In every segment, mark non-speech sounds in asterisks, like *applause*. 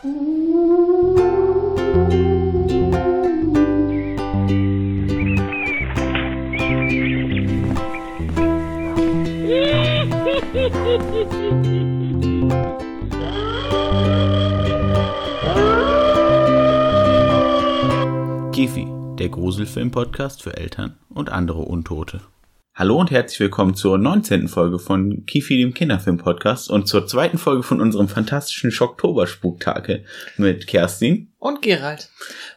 Gifi, der Gruselfilm-Podcast für Eltern und andere Untote. Hallo und herzlich willkommen zur 19. Folge von Kifi, dem Kinderfilm-Podcast und zur zweiten Folge von unserem fantastischen Schocktober-Spuktage mit Kerstin. Und Gerald.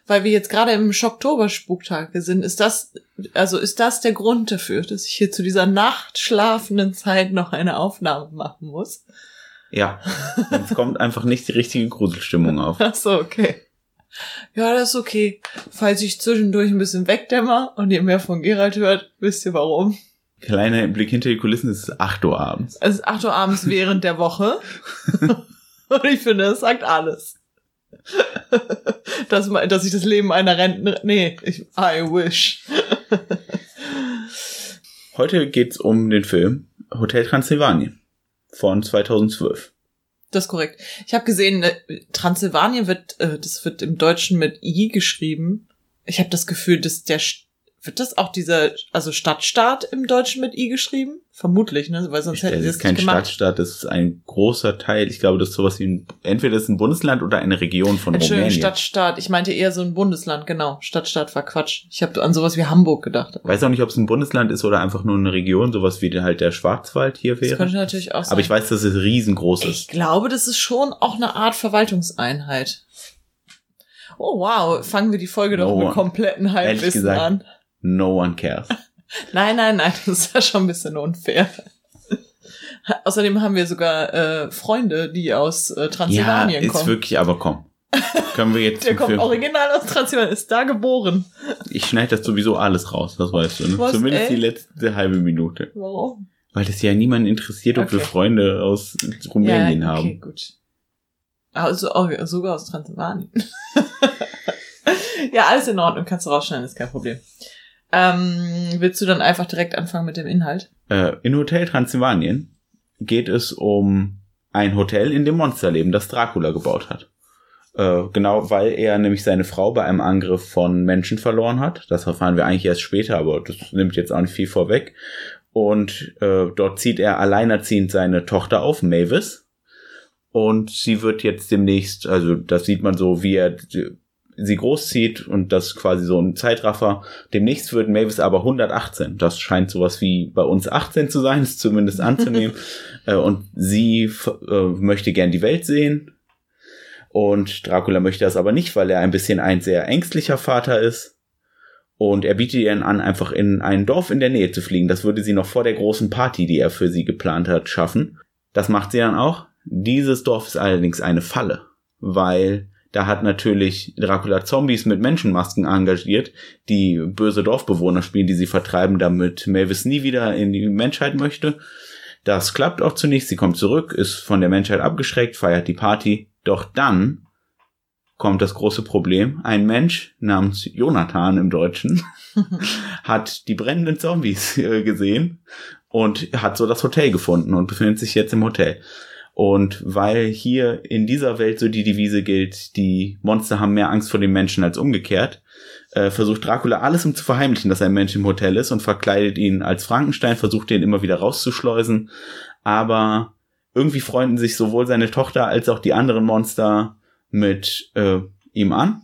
Weil wir jetzt gerade im Schocktober-Spuktage sind, ist das, also ist das der Grund dafür, dass ich hier zu dieser nachtschlafenden Zeit noch eine Aufnahme machen muss? Ja, es *laughs* kommt einfach nicht die richtige Gruselstimmung auf. Ach so, okay. Ja, das ist okay. Falls ich zwischendurch ein bisschen wegdämmer und ihr mehr von Gerald hört, wisst ihr warum. Kleiner Blick hinter die Kulissen, es ist 8 Uhr abends. Es ist 8 Uhr abends während der Woche. und ich finde, das sagt alles. dass, dass ich das Leben einer Rentnerin, nee, ich, I wish. Heute geht's um den Film Hotel Transylvanien von 2012. Das ist korrekt. Ich habe gesehen, äh, Transsilvanien wird, äh, das wird im Deutschen mit I geschrieben. Ich habe das Gefühl, dass der wird das auch dieser, also Stadtstaat im Deutschen mit I geschrieben? Vermutlich, ne? Weil sonst hätten sie es kein Stadtstaat, das ist ein großer Teil. Ich glaube, das ist sowas wie ein, entweder das ist ein Bundesland oder eine Region von Entschuldigung, Rumänien. Stadtstaat. Ich meinte eher so ein Bundesland, genau. Stadtstaat war Quatsch. Ich habe an sowas wie Hamburg gedacht. Weiß auch nicht, ob es ein Bundesland ist oder einfach nur eine Region, sowas wie halt der Schwarzwald hier wäre. Das könnte natürlich auch sein. Aber ich weiß, dass es riesengroß ist. Ich glaube, das ist schon auch eine Art Verwaltungseinheit. Oh wow, fangen wir die Folge No doch mit kompletten Halbwissen an. No one cares. *laughs* Nein, nein, nein, das ist ja schon ein bisschen unfair. Außerdem haben wir sogar äh, Freunde, die aus äh, Ja, Transsilvanien ist kommen. wirklich, aber komm. Können wir jetzt Der kommt Film. original aus Transsilvanien, ist da geboren. Ich schneide das sowieso alles raus, das weißt du. Ne? Was, Zumindest ey? die letzte halbe Minute. Warum? Weil das ja niemanden interessiert, ob wir Okay. Freunde aus Rumänien ja, okay, haben. gut. Also oh, sogar aus Transsilvanien. *laughs* ja, alles in Ordnung, kannst du rausschneiden, ist kein Problem. Ähm, willst du dann einfach direkt anfangen mit dem Inhalt? Äh, in Hotel Transylvanien geht es um ein Hotel, in dem Monster leben, das Dracula gebaut hat. Äh, genau, weil er nämlich seine Frau bei einem Angriff von Menschen verloren hat. Das erfahren wir eigentlich erst später, aber das nimmt jetzt auch nicht viel vorweg. Und äh, dort zieht er alleinerziehend seine Tochter auf, Mavis. Und sie wird jetzt demnächst, also das sieht man so, wie er sie großzieht und das ist quasi so ein Zeitraffer. Demnächst wird Mavis aber 118. Das scheint sowas wie bei uns 18 zu sein, ist zumindest anzunehmen. *laughs* äh, und sie äh, möchte gern die Welt sehen. Und Dracula möchte das aber nicht, weil er ein bisschen ein sehr ängstlicher Vater ist. Und er bietet ihr an, einfach in ein Dorf in der Nähe zu fliegen. Das würde sie noch vor der großen Party, die er für sie geplant hat, schaffen. Das macht sie dann auch. Dieses Dorf ist allerdings eine Falle, weil da hat natürlich Dracula Zombies mit Menschenmasken engagiert, die böse Dorfbewohner spielen, die sie vertreiben, damit Mavis nie wieder in die Menschheit möchte. Das klappt auch zunächst. Sie kommt zurück, ist von der Menschheit abgeschreckt, feiert die Party. Doch dann kommt das große Problem. Ein Mensch namens Jonathan im Deutschen *laughs* hat die brennenden Zombies äh, gesehen und hat so das Hotel gefunden und befindet sich jetzt im Hotel. Und weil hier in dieser Welt so die Devise gilt, die Monster haben mehr Angst vor den Menschen als umgekehrt, äh, versucht Dracula alles um zu verheimlichen, dass ein Mensch im Hotel ist und verkleidet ihn als Frankenstein, versucht ihn immer wieder rauszuschleusen. Aber irgendwie freunden sich sowohl seine Tochter als auch die anderen Monster mit äh, ihm an.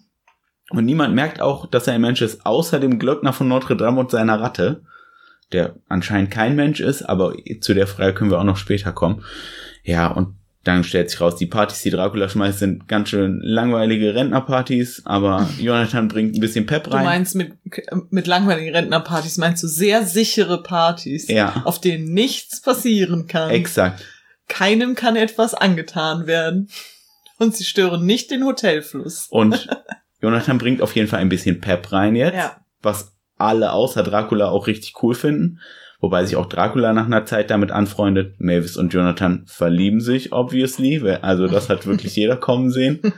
Und niemand merkt auch, dass er ein Mensch ist, außer dem Glöckner von Notre Dame und seiner Ratte, der anscheinend kein Mensch ist, aber zu der Frage können wir auch noch später kommen. Ja, und dann stellt sich raus, die Partys, die Dracula schmeißt, sind ganz schön langweilige Rentnerpartys, aber *laughs* Jonathan bringt ein bisschen Pep Du rein. meinst mit, mit langweiligen Rentnerpartys, meinst du sehr sichere Partys, Ja. auf denen nichts passieren kann. Exakt. Keinem kann etwas angetan werden. Und sie stören nicht den Hotelfluss. Und *laughs* Jonathan bringt auf jeden Fall ein bisschen Pep rein jetzt, Ja. was alle außer Dracula auch richtig cool finden. Wobei sich auch Dracula nach einer Zeit damit anfreundet. Mavis und Jonathan verlieben sich, obviously. Also das hat wirklich jeder kommen sehen. *laughs*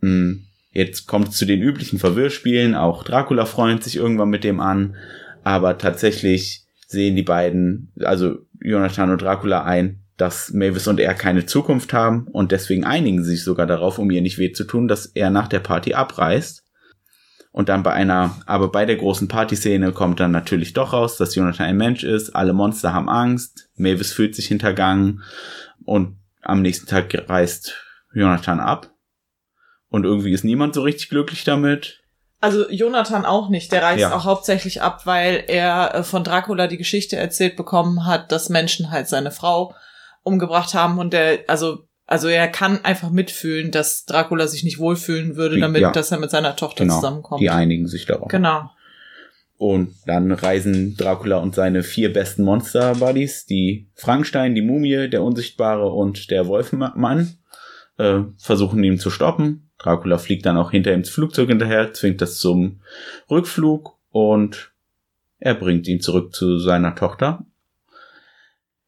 Mm, Jetzt kommt es zu den üblichen Verwirrspielen. Auch Dracula freundet sich irgendwann mit dem an. Aber tatsächlich sehen die beiden, also Jonathan und Dracula ein, dass Mavis und er keine Zukunft haben und deswegen einigen sie sich sogar darauf, um ihr nicht weh zu tun, dass er nach der Party abreist. Und dann bei einer, aber bei der großen Partyszene kommt dann natürlich doch raus, dass Jonathan ein Mensch ist, alle Monster haben Angst, Mavis fühlt sich hintergangen und am nächsten Tag reist Jonathan ab. Und irgendwie ist niemand so richtig glücklich damit. Also Jonathan auch nicht. Der reist Ja. auch hauptsächlich ab, weil er äh, von Dracula die Geschichte erzählt bekommen hat, dass Menschen halt seine Frau umgebracht haben und der, also, also er kann einfach mitfühlen, dass Dracula sich nicht wohlfühlen würde, damit, ja. dass er mit seiner Tochter Genau. zusammenkommt. Die einigen sich darauf. Genau. Und dann reisen Dracula und seine vier besten Monster-Buddies, die Frankenstein, die Mumie, der Unsichtbare und der Wolfmann, äh, versuchen ihn zu stoppen. Dracula fliegt dann auch hinter ihm ins Flugzeug hinterher, zwingt das zum Rückflug und er bringt ihn zurück zu seiner Tochter.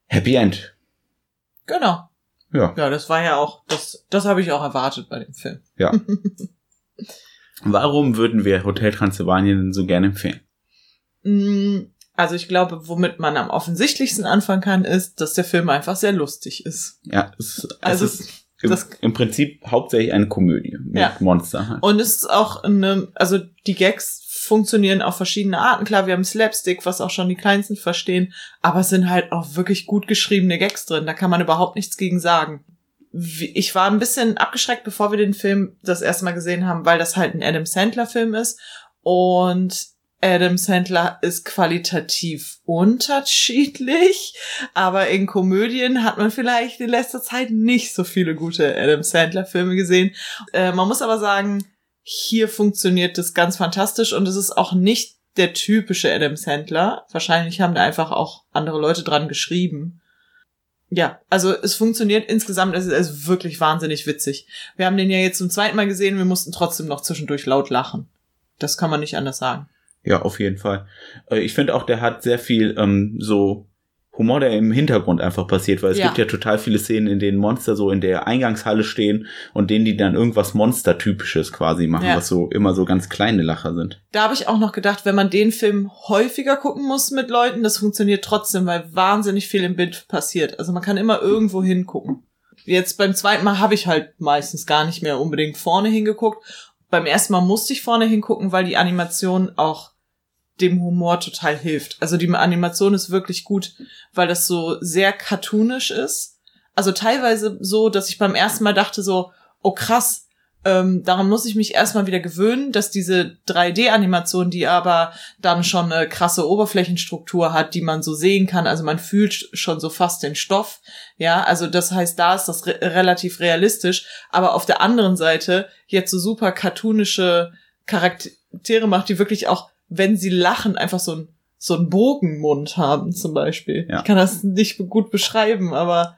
Happy End. Genau. Ja. Ja, das war ja auch, das, das habe ich auch erwartet bei dem Film. Ja. *laughs* Warum würden wir Hotel Transylvanien denn so gerne empfehlen? Mm, Also ich glaube, womit man am offensichtlichsten anfangen kann, ist, dass der Film einfach sehr lustig ist. Ja, es, Also es ist im, das- im Prinzip hauptsächlich eine Komödie mit Ja. Monster. Halt. Und es ist auch eine, also die Gags funktionieren auf verschiedene Arten. Klar, wir haben Slapstick, was auch schon die Kleinsten verstehen, aber es sind halt auch wirklich gut geschriebene Gags drin. Da kann man überhaupt nichts gegen sagen. Ich war ein bisschen abgeschreckt, bevor wir den Film das erste Mal gesehen haben, weil das halt ein Adam Sandler Film ist und Adam Sandler ist qualitativ unterschiedlich, aber in Komödien hat man vielleicht in letzter Zeit nicht so viele gute Adam Sandler Filme gesehen. Äh, man muss aber sagen, hier funktioniert das ganz fantastisch und es ist auch nicht der typische Adam Sandler. Wahrscheinlich haben da einfach auch andere Leute dran geschrieben. Ja, also es funktioniert insgesamt, es ist, ist wirklich wahnsinnig witzig. Wir haben den ja jetzt zum zweiten Mal gesehen, wir mussten trotzdem noch zwischendurch laut lachen. Das kann man nicht anders sagen. Ja, auf jeden Fall. Äh, Ich finde auch, der hat sehr viel ähm, so Humor, der im Hintergrund einfach passiert, weil es Ja. gibt ja total viele Szenen, in denen Monster so in der Eingangshalle stehen und denen die dann irgendwas Monstertypisches quasi machen, Ja. was so immer so ganz kleine Lacher sind. Da habe ich auch noch gedacht, wenn man den Film häufiger gucken muss mit Leuten, das funktioniert trotzdem, weil wahnsinnig viel im Bild passiert. Also man kann immer irgendwo hingucken. Jetzt beim zweiten Mal habe ich halt meistens gar nicht mehr unbedingt vorne hingeguckt. Beim ersten Mal musste ich vorne hingucken, weil die Animation auch dem Humor total hilft. Also die Animation ist wirklich gut, weil das so sehr cartoonisch ist. Also teilweise so, dass ich beim ersten Mal dachte so, oh krass, ähm, daran muss ich mich erstmal wieder gewöhnen, dass diese 3D-Animation, die aber dann schon eine krasse Oberflächenstruktur hat, die man so sehen kann. Also man fühlt schon so fast den Stoff. Ja, also das heißt, da ist das re relativ realistisch. Aber auf der anderen Seite jetzt so super cartoonische Charaktere macht, die wirklich auch, wenn sie lachen, einfach so ein so einen Bogenmund haben zum Beispiel. Ja. Ich kann das nicht gut beschreiben, aber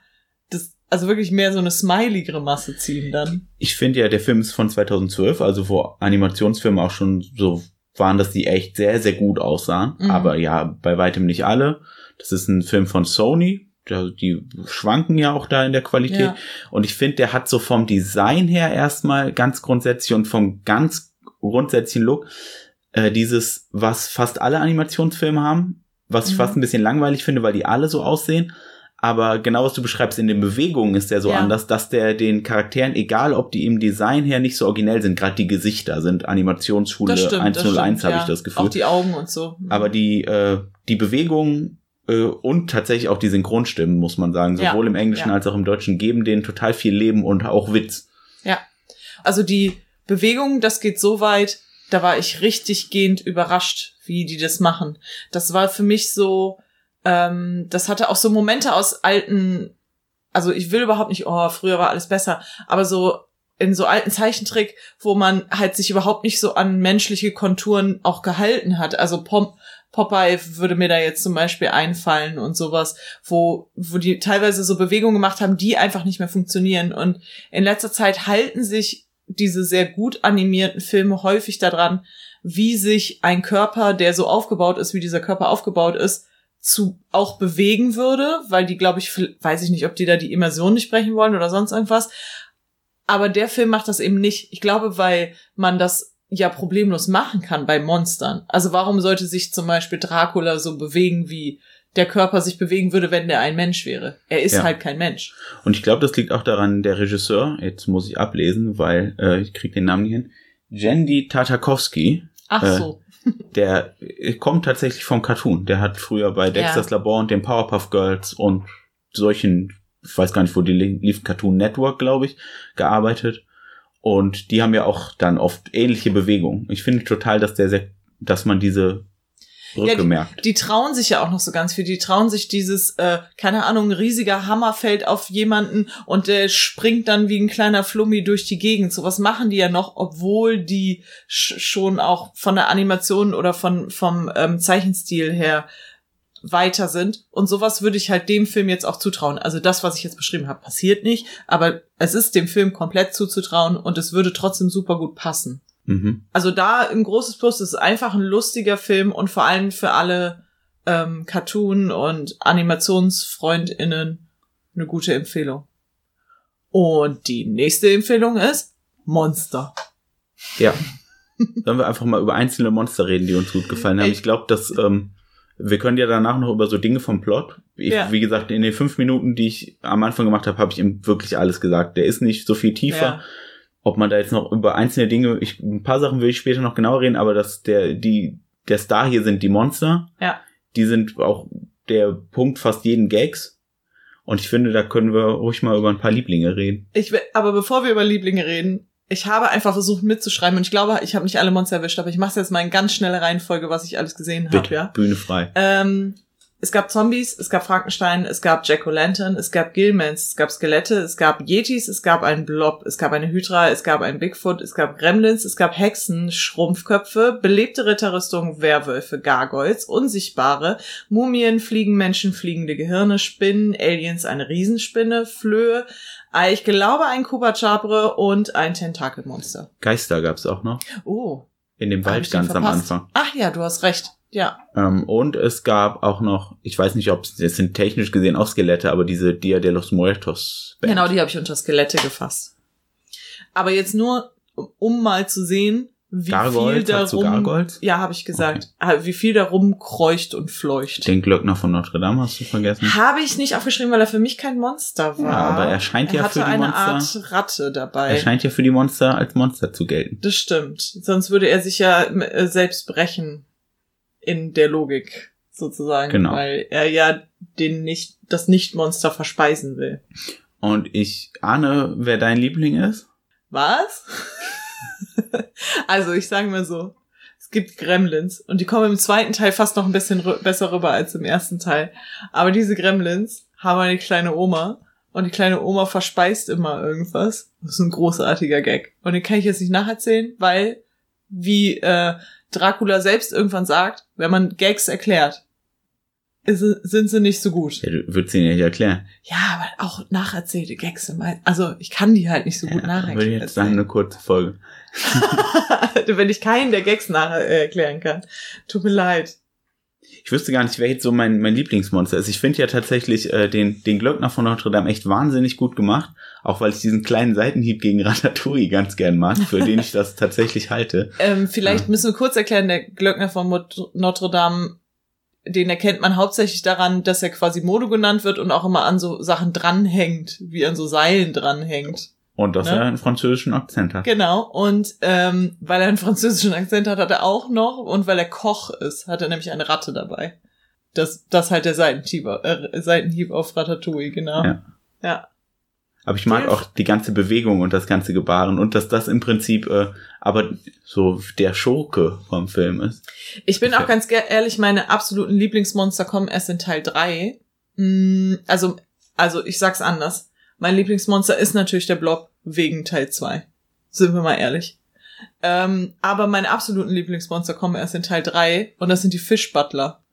das, also wirklich mehr so eine Smiley-Grimasse ziehen dann. Ich finde ja, der Film ist von 2012, also wo Animationsfilme auch schon so waren, dass die echt sehr, sehr gut aussahen. Mhm. Aber ja, bei weitem nicht alle. Das ist ein Film von Sony. Die schwanken ja auch da in der Qualität. Ja. Und ich finde, der hat so vom Design her erstmal ganz grundsätzlich und vom ganz grundsätzlichen Look äh, dieses, was fast alle Animationsfilme haben, was ich Mhm. fast ein bisschen langweilig finde, weil die alle so aussehen. Aber genau was du beschreibst, in den Bewegungen ist der so Ja. anders, dass der den Charakteren, egal ob die im Design her nicht so originell sind, gerade die Gesichter sind Animationsschule stimmt, das 101, stimmt, habe ja. ich das Gefühl. Auch die Augen und so. Aber die, äh, die Bewegungen äh, und tatsächlich auch die Synchronstimmen, muss man sagen, Ja, sowohl im Englischen ja. als auch im Deutschen, geben denen total viel Leben und auch Witz. Also die Bewegung, das geht so weit, da war ich richtig gehend überrascht, wie die das machen. Das war für mich so, ähm, das hatte auch so Momente aus alten, also ich will überhaupt nicht, oh, früher war alles besser, aber so in so alten Zeichentrick, wo man halt sich überhaupt nicht so an menschliche Konturen auch gehalten hat. Also Pom Popeye würde mir da jetzt zum Beispiel einfallen und sowas, wo, wo die teilweise so Bewegungen gemacht haben, die einfach nicht mehr funktionieren. Und in letzter Zeit halten sich diese sehr gut animierten Filme häufig daran, wie sich ein Körper, der so aufgebaut ist, wie dieser Körper aufgebaut ist, zu auch bewegen würde, weil die, glaube ich, weiß ich nicht, ob die da die Immersion nicht brechen wollen oder sonst irgendwas. Aber der Film macht das eben nicht. Ich glaube, weil man das ja problemlos machen kann bei Monstern. Also warum sollte sich zum Beispiel Dracula so bewegen wie der Körper sich bewegen würde, wenn der ein Mensch wäre. Er ist Ja. halt kein Mensch. Und ich glaube, das liegt auch daran, der Regisseur, jetzt muss ich ablesen, weil äh, ich krieg den Namen nicht hin, Jendi Tartakovsky, Ach Äh, so. *laughs* der äh, kommt tatsächlich vom Cartoon. Der hat früher bei Dexter's Labor und den Powerpuff Girls und solchen, ich weiß gar nicht, wo die li- lief, Cartoon Network, glaube ich, gearbeitet. Und die haben ja auch dann oft ähnliche Bewegungen. Ich finde total, dass der sehr, dass man diese Brücke die- merkt. Die trauen sich ja auch noch so ganz viel. Die trauen sich dieses, äh, keine Ahnung, riesiger Hammer fällt auf jemanden und der springt dann wie ein kleiner Flummi durch die Gegend. Sowas machen die ja noch, obwohl die sch schon auch von der Animation oder von, vom ähm, Zeichenstil her weiter sind. Und sowas würde ich halt dem Film jetzt auch zutrauen. Also das, was ich jetzt beschrieben habe, passiert nicht, aber es ist dem Film komplett zuzutrauen und es würde trotzdem super gut passen. Mhm. Also da ein großes Plus, es ist einfach ein lustiger Film und vor allem für alle ähm, Cartoon- und AnimationsfreundInnen eine gute Empfehlung. Und die nächste Empfehlung ist Monster. Ja. Sollen wir einfach mal über einzelne Monster reden, die uns gut gefallen haben? Ich- glaube, dass ähm, wir können ja danach noch über so Dinge vom Plot. Ich, Ja. Wie gesagt, in den fünf Minuten, die ich am Anfang gemacht habe, habe ich ihm wirklich alles gesagt. Der ist nicht so viel tiefer. Ja. Ob man da jetzt noch über einzelne Dinge, ich, ein paar Sachen will ich später noch genauer reden, aber dass der, die, der Star hier sind die Monster. Ja. Die sind auch der Punkt fast jeden Gags. Und ich finde, da können wir ruhig mal über ein paar Lieblinge reden. Ich will, aber bevor wir über Lieblinge reden, ich habe einfach versucht mitzuschreiben und ich glaube, ich habe nicht alle Monster erwischt, aber ich mache jetzt mal in ganz schnelle Reihenfolge, was ich alles gesehen habe, ja. Bühne frei. Ähm, es gab Zombies, es gab Frankenstein, es gab Jack-O-Lantern, es gab Gilmans, es gab Skelette, es gab Yetis, es gab einen Blob, es gab eine Hydra, es gab einen Bigfoot, es gab Gremlins, es gab Hexen, Schrumpfköpfe, belebte Ritterrüstung, Werwölfe, Gargoyles, Unsichtbare, Mumien, Fliegenmenschen, fliegende Gehirne, Spinnen, Aliens, eine Riesenspinne, Flöhe, äh, ich glaube ein Kubachabre und ein Tentakelmonster. Geister gab's auch noch. Oh. In dem Wald ganz am verpasst? Anfang. Ach ja, du hast recht. Ja. Ähm, und es gab auch noch, ich weiß nicht, ob es, das sind technisch gesehen auch Skelette, aber diese Dia de los Muertos. Band. Genau, die habe ich unter Skelette gefasst. Aber jetzt nur, um- mal zu sehen, wie Gargoyles, viel darum, ja, habe ich gesagt, Ah, wie viel darum kreucht und fleucht. Den Glöckner von Notre Dame hast du vergessen. Habe ich nicht aufgeschrieben, weil er für mich kein Monster war. Ja, aber er scheint er ja für die eine Monster- Art Ratte dabei. Er scheint ja für die Monster als Monster zu gelten. das stimmt. Sonst würde er sich ja äh, selbst brechen in der Logik sozusagen, Genau. weil er ja den nicht das Nicht-Monster verspeisen will. Und ich ahne, wer dein Liebling ist. Was? *laughs* also, ich sage mal so. Es gibt Gremlins und die kommen im zweiten Teil fast noch ein bisschen besser rüber als im ersten Teil. Aber diese Gremlins haben eine kleine Oma und die kleine Oma verspeist immer irgendwas. Das ist ein großartiger Gag. Und den kann ich jetzt nicht nacherzählen, weil, wie äh, Dracula selbst irgendwann sagt, wenn man Gags erklärt, ist, sind sie nicht so gut. Ja, du würdest ihn ja nicht erklären. Ja, aber auch nacherzählte Gags. Also ich kann die halt nicht so gut Ja, nacherzählen. würde ich jetzt sagen, eine kurze Folge. *laughs* wenn ich keinen der Gags nach äh, erklären kann. Tut mir leid. Ich wüsste gar nicht, wer jetzt so mein, mein Lieblingsmonster ist. Ich finde ja tatsächlich äh, den, den Glöckner von Notre Dame echt wahnsinnig gut gemacht. Auch weil ich diesen kleinen Seitenhieb gegen *laughs* Ratatouille ganz gern mag, für den ich das tatsächlich halte. Ähm, vielleicht Ja. müssen wir kurz erklären, der Glöckner von Mot- Notre Dame, den erkennt man hauptsächlich daran, dass er quasi Modo genannt wird und auch immer an so Sachen dranhängt, wie an so Seilen dranhängt. Und dass Ne? er einen französischen Akzent hat. Genau. Und ähm, weil er einen französischen Akzent hat, hat er auch noch. Und weil er Koch ist, hat er nämlich eine Ratte dabei. Das, das halt der Seitenhieb, äh, Seitenhieb auf Ratatouille, genau. Ja. ja. Aber ich mag auch die ganze Bewegung und das ganze Gebaren und dass das im Prinzip äh, aber so der Schurke vom Film ist. Ich bin auch ganz ehrlich, meine absoluten Lieblingsmonster kommen erst in Teil 3. Mm, Also, also ich sag's anders. Mein Lieblingsmonster ist natürlich der Blob wegen Teil 2. Sind wir mal ehrlich. Ähm, aber meine absoluten Lieblingsmonster kommen erst in Teil 3 und das sind die Fischbutler.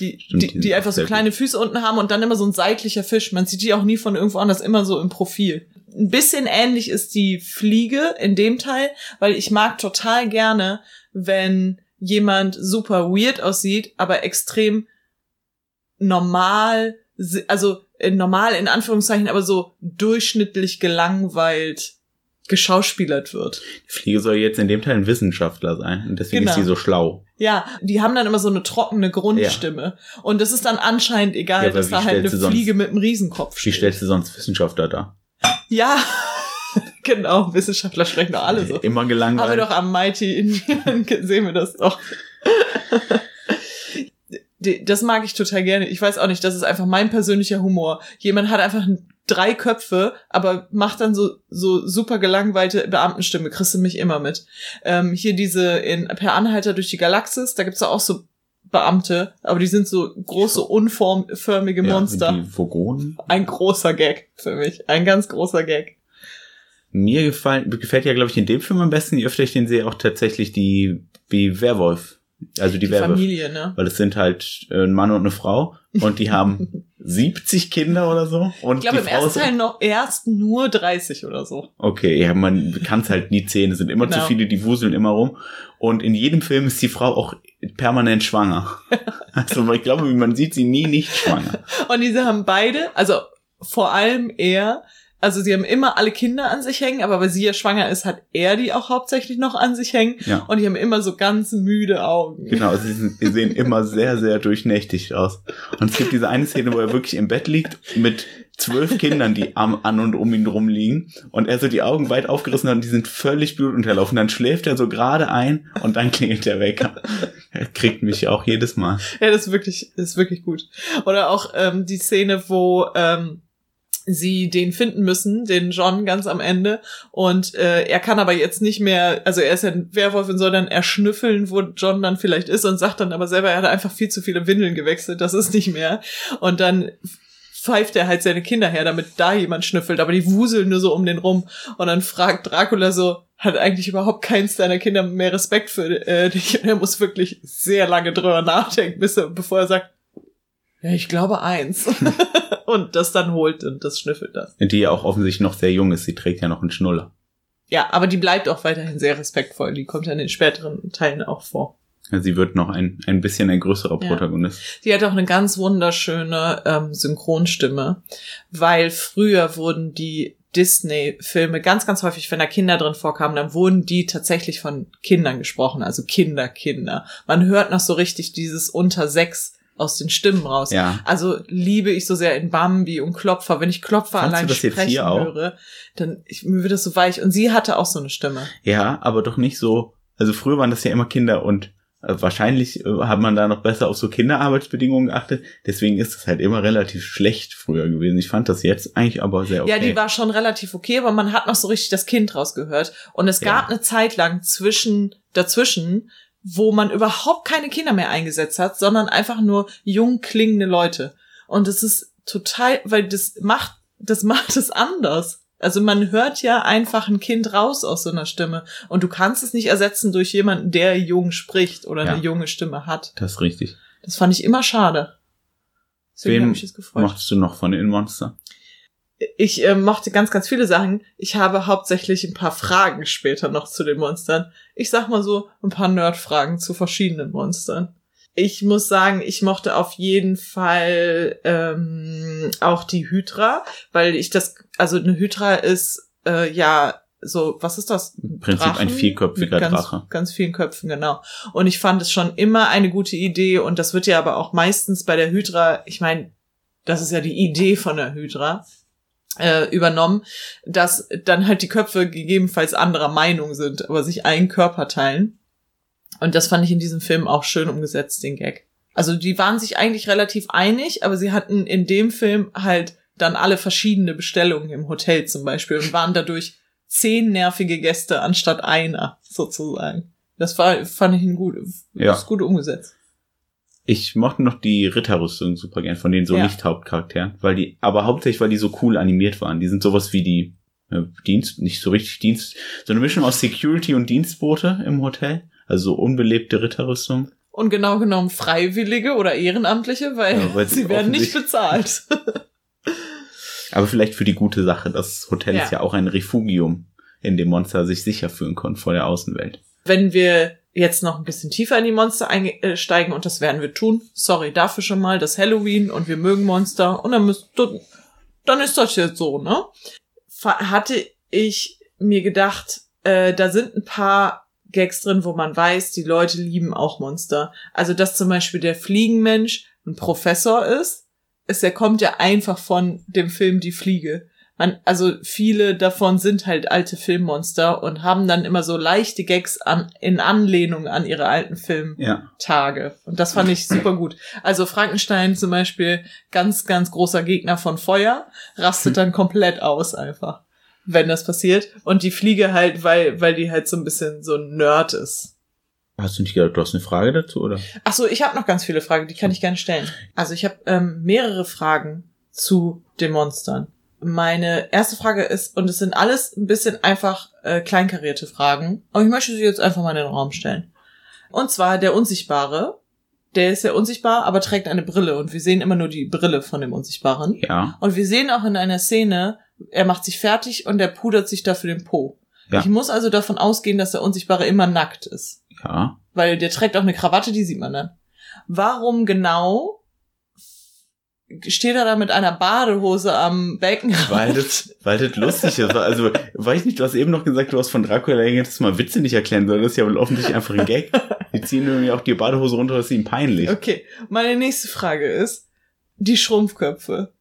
Die, Stimmt, die, die einfach so kleine Füße unten haben und dann immer so ein seitlicher Fisch. Man sieht die auch nie von irgendwo anders, immer so im Profil. Ein bisschen ähnlich ist die Fliege in dem Teil, weil ich mag total gerne, wenn jemand super weird aussieht, aber extrem normal, also normal in Anführungszeichen, aber so durchschnittlich gelangweilt geschauspielert wird. Die Fliege soll jetzt in dem Teil ein Wissenschaftler sein und deswegen Genau. ist sie so schlau. Ja, die haben dann immer so eine trockene Grundstimme. Und es ist dann anscheinend egal, Ja, dass wie da halt eine du sonst- Fliege mit einem Riesenkopf Wie steht. stellst du sonst Wissenschaftler da? Ja, *laughs* genau. Wissenschaftler sprechen doch alle so. Immer Haben wir gelangweilt. doch am Mighty Indian, *laughs* sehen wir das doch. Das mag ich total gerne. Ich weiß auch nicht, das ist einfach mein persönlicher Humor. Jemand hat einfach drei Köpfe, aber macht dann so, so super gelangweilte Beamtenstimme. Kriegst du mich immer mit. Ähm, hier diese in Per Anhalter durch die Galaxis, da gibt's ja auch so Beamte, aber die sind so große, unformförmige Ja, Monster. die Vogonen. Ein großer Gag für mich. Ein ganz großer Gag. Mir gefallen, gefällt ja, glaube ich, in dem Film am besten, je öfter ich den sehe, auch tatsächlich die, die Werwolf. Also die, Die Werwolf. Familie, ne? Weil es sind halt äh, ein Mann und eine Frau und die haben *laughs* 70 Kinder oder so. Und Ich glaube, im Frau ersten Teil noch erst nur 30 oder so. Okay, ja, man kann es halt nie zählen. Es sind immer Genau. zu viele, die wuseln immer rum. Und in jedem Film ist die Frau auch permanent schwanger. *laughs* also ich glaube, man sieht sie nie nicht schwanger. Und diese haben beide, also vor allem er, also sie haben immer alle Kinder an sich hängen, aber weil sie ja schwanger ist, hat er die auch hauptsächlich noch an sich hängen. Ja. Und die haben immer so ganz müde Augen. Genau, sie, sind, sie sehen *laughs* immer sehr, sehr durchnächtig aus. Und es gibt diese eine Szene, wo er wirklich im Bett liegt mit zwölf Kindern, die am, an und um ihn rum liegen. Und er so die Augen weit aufgerissen hat und die sind völlig blutunterlaufen. Dann schläft er so gerade ein und dann *laughs* klingelt der Wecker. Er kriegt mich auch jedes Mal. Ja, das ist wirklich, das ist wirklich gut. Oder auch ähm, die Szene, wo ähm, sie den finden müssen, den John ganz am Ende. Und äh, er kann aber jetzt nicht mehr, also er ist ja ein Werwolf und soll dann erschnüffeln, wo John dann vielleicht ist und sagt dann aber selber, er hat einfach viel zu viele Windeln gewechselt, das ist nicht mehr. Und dann pfeift er halt seine Kinder her, damit da jemand schnüffelt, aber die wuseln nur so um den rum. Und dann fragt Dracula so, hat eigentlich überhaupt keins deiner Kinder mehr Respekt für äh, dich? Und er muss wirklich sehr lange drüber nachdenken, bis er, bevor er sagt, ja, ich glaube eins. *laughs* und das dann holt und das schnüffelt das. Die ja auch offensichtlich noch sehr jung ist. Sie trägt ja noch einen Schnuller. Ja, aber die bleibt auch weiterhin sehr respektvoll. Die kommt ja in den späteren Teilen auch vor. Sie wird noch ein, ein bisschen ein größerer Ja. Protagonist. Die hat auch eine ganz wunderschöne ähm, Synchronstimme, weil früher wurden die Disney-Filme ganz, ganz häufig, wenn da Kinder drin vorkamen, dann wurden die tatsächlich von Kindern gesprochen, also Kinder, Kinder. Man hört noch so richtig dieses unter sechs aus den Stimmen raus. Ja. Also liebe ich so sehr in Bambi und Klopfer. Wenn ich Klopfer Fandst allein das sprechen höre, dann ich, mir wird das so weich. Und sie hatte auch so eine Stimme. Ja, aber doch nicht so. Also früher waren das ja immer Kinder und äh, wahrscheinlich äh, hat man da noch besser auf so Kinderarbeitsbedingungen geachtet. Deswegen ist es halt immer relativ schlecht früher gewesen. Ich fand das jetzt eigentlich aber sehr okay. Ja, die war schon relativ okay, aber man hat noch so richtig das Kind rausgehört. Und es gab Ja. eine Zeit lang zwischen, dazwischen, wo man überhaupt keine Kinder mehr eingesetzt hat, sondern einfach nur jung klingende Leute. Und es ist total, weil das macht, das *laughs* macht es anders. Also man hört ja einfach ein Kind raus aus so einer Stimme. Und du kannst es nicht ersetzen durch jemanden, der jung spricht oder Ja. eine junge Stimme hat. das ist richtig. Das fand ich immer schade. Deswegen Wen ich es gefreut. mochtest du noch von den Monster? Ich äh, mochte ganz, ganz viele Sachen. Ich habe hauptsächlich ein paar Fragen später noch zu den Monstern. Ich sag mal so, ein paar Nerd-Fragen zu verschiedenen Monstern. Ich muss sagen, ich mochte auf jeden Fall ähm, auch die Hydra, weil ich das, also eine Hydra ist äh, ja so, was ist das? Im Prinzip ein Drachen vierköpfiger mit ganz, Drache. Ganz vielen Köpfen, genau. Und ich fand es schon immer eine gute Idee und das wird ja aber auch meistens bei der Hydra, ich meine, das ist ja die Idee von der Hydra, äh, übernommen, dass dann halt die Köpfe gegebenenfalls anderer Meinung sind, aber sich einen Körper teilen. Und das fand ich in diesem Film auch schön umgesetzt, den Gag. Also die waren sich eigentlich relativ einig, aber sie hatten in dem Film halt dann alle verschiedene Bestellungen im Hotel zum Beispiel und waren dadurch zehn nervige Gäste anstatt einer, sozusagen. Das war, fand ich ein gut, Ja. ist gut umgesetzt. Ich mochte noch die Ritterrüstung super gern von den so Ja. nicht Hauptcharakteren, weil die, aber hauptsächlich, weil die so cool animiert waren. Die sind sowas wie die äh, Dienst, nicht so richtig Dienst, so eine Mischung aus Security und Dienstbote im Hotel. Also so unbelebte Ritterrüstung. Und genau genommen Freiwillige oder Ehrenamtliche, weil, Ja, weil *laughs* sie werden nicht bezahlt. *laughs* Aber vielleicht für die gute Sache. Das Hotel Ja. ist ja auch ein Refugium, in dem Monster sich sicher fühlen konnten vor der Außenwelt. Wenn wir jetzt noch ein bisschen tiefer in die Monster einsteigen, und das werden wir tun, sorry dafür schon mal, das Halloween und wir mögen Monster, und dann müsst du, dann ist das jetzt so, ne? Hatte ich mir gedacht, äh, da sind ein paar Gags drin, wo man weiß, die Leute lieben auch Monster. Also, dass zum Beispiel der Fliegenmensch ein Professor ist, ist, er kommt ja einfach von dem Film Die Fliege. Man, also viele davon sind halt alte Filmmonster und haben dann immer so leichte Gags an, in Anlehnung an ihre alten Filmtage. Ja. Und das fand ich super gut. Also Frankenstein zum Beispiel, ganz, ganz großer Gegner von Feuer, rastet *laughs* dann komplett aus einfach, wenn das passiert. Und die Fliege halt, weil, weil die halt so ein bisschen so ein Nerd ist. Hast du nicht gedacht, du hast eine Frage dazu, oder? Ach so, ich habe noch ganz viele Fragen, die kann ich gerne stellen. Also ich habe ähm, mehrere Fragen zu den Monstern. Meine erste Frage ist, und es sind alles ein bisschen einfach äh, kleinkarierte Fragen, aber ich möchte sie jetzt einfach mal in den Raum stellen. Und zwar der Unsichtbare, der ist ja unsichtbar, aber trägt eine Brille und wir sehen immer nur die Brille von dem Unsichtbaren. Ja. Und wir sehen auch in einer Szene, er macht sich fertig und er pudert sich dafür den Po. Ja. Ich muss also davon ausgehen, dass der Unsichtbare immer nackt ist. Ja. Weil der trägt auch eine Krawatte, die sieht man dann. Warum genau steht er da mit einer Badehose am Becken? Weil *laughs* das, weil das lustig ist. Also, weiß nicht, du hast eben noch gesagt, du hast von Dracula jetzt mal Witze nicht erklären sollen. Das ist ja wohl offensichtlich einfach ein Gag. Die ziehen irgendwie auch die Badehose runter, das ist ihnen peinlich. Okay, meine nächste Frage ist, die Schrumpfköpfe.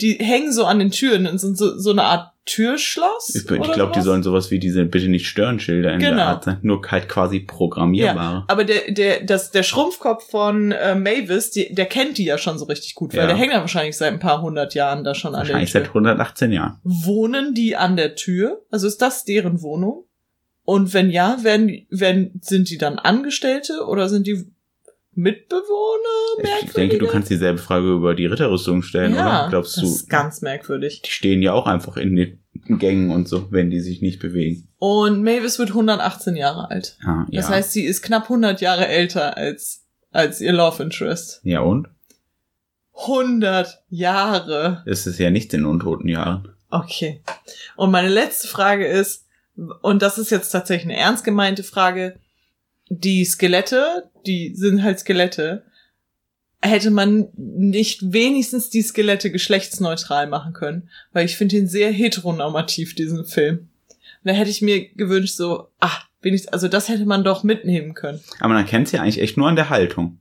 Die hängen so an den Türen und sind so, so eine Art Türschloss? Ich, ich glaube, die sollen sowas wie diese Bitte nicht stören Schilder in Genau. der Art sein. Nur halt quasi programmierbare. Aber der, der, das, der Schrumpfkopf von äh, Mavis, die, der kennt die ja schon so richtig gut, weil Ja. der hängt ja wahrscheinlich seit ein paar hundert Jahren da schon an der Wahrscheinlich Tür. seit 118 Jahren. Wohnen die an der Tür? Also ist das deren Wohnung? Und wenn ja, werden, werden, sind die dann Angestellte oder sind die Mitbewohner? Ich denke, du kannst dieselbe Frage über die Ritterrüstung stellen, ja, oder? Glaubst das du, ist ganz merkwürdig. die stehen ja auch einfach in den Gängen und so, wenn die sich nicht bewegen. Und Mavis wird 118 Jahre alt. Ja, Das heißt, sie ist knapp 100 Jahre älter als, als ihr Love Interest. ja, und? 100 Jahre. Es ist ja nicht in untoten Jahren. Okay. Und meine letzte Frage ist, und das ist jetzt tatsächlich eine ernst gemeinte Frage, die Skelette, die sind halt Skelette, hätte man nicht wenigstens die Skelette geschlechtsneutral machen können, weil ich finde ihn sehr heteronormativ, diesen Film. Und da hätte ich mir gewünscht, so, ah, wenigstens, also das hätte man doch mitnehmen können. Aber man kennt sie ja eigentlich echt nur an der Haltung.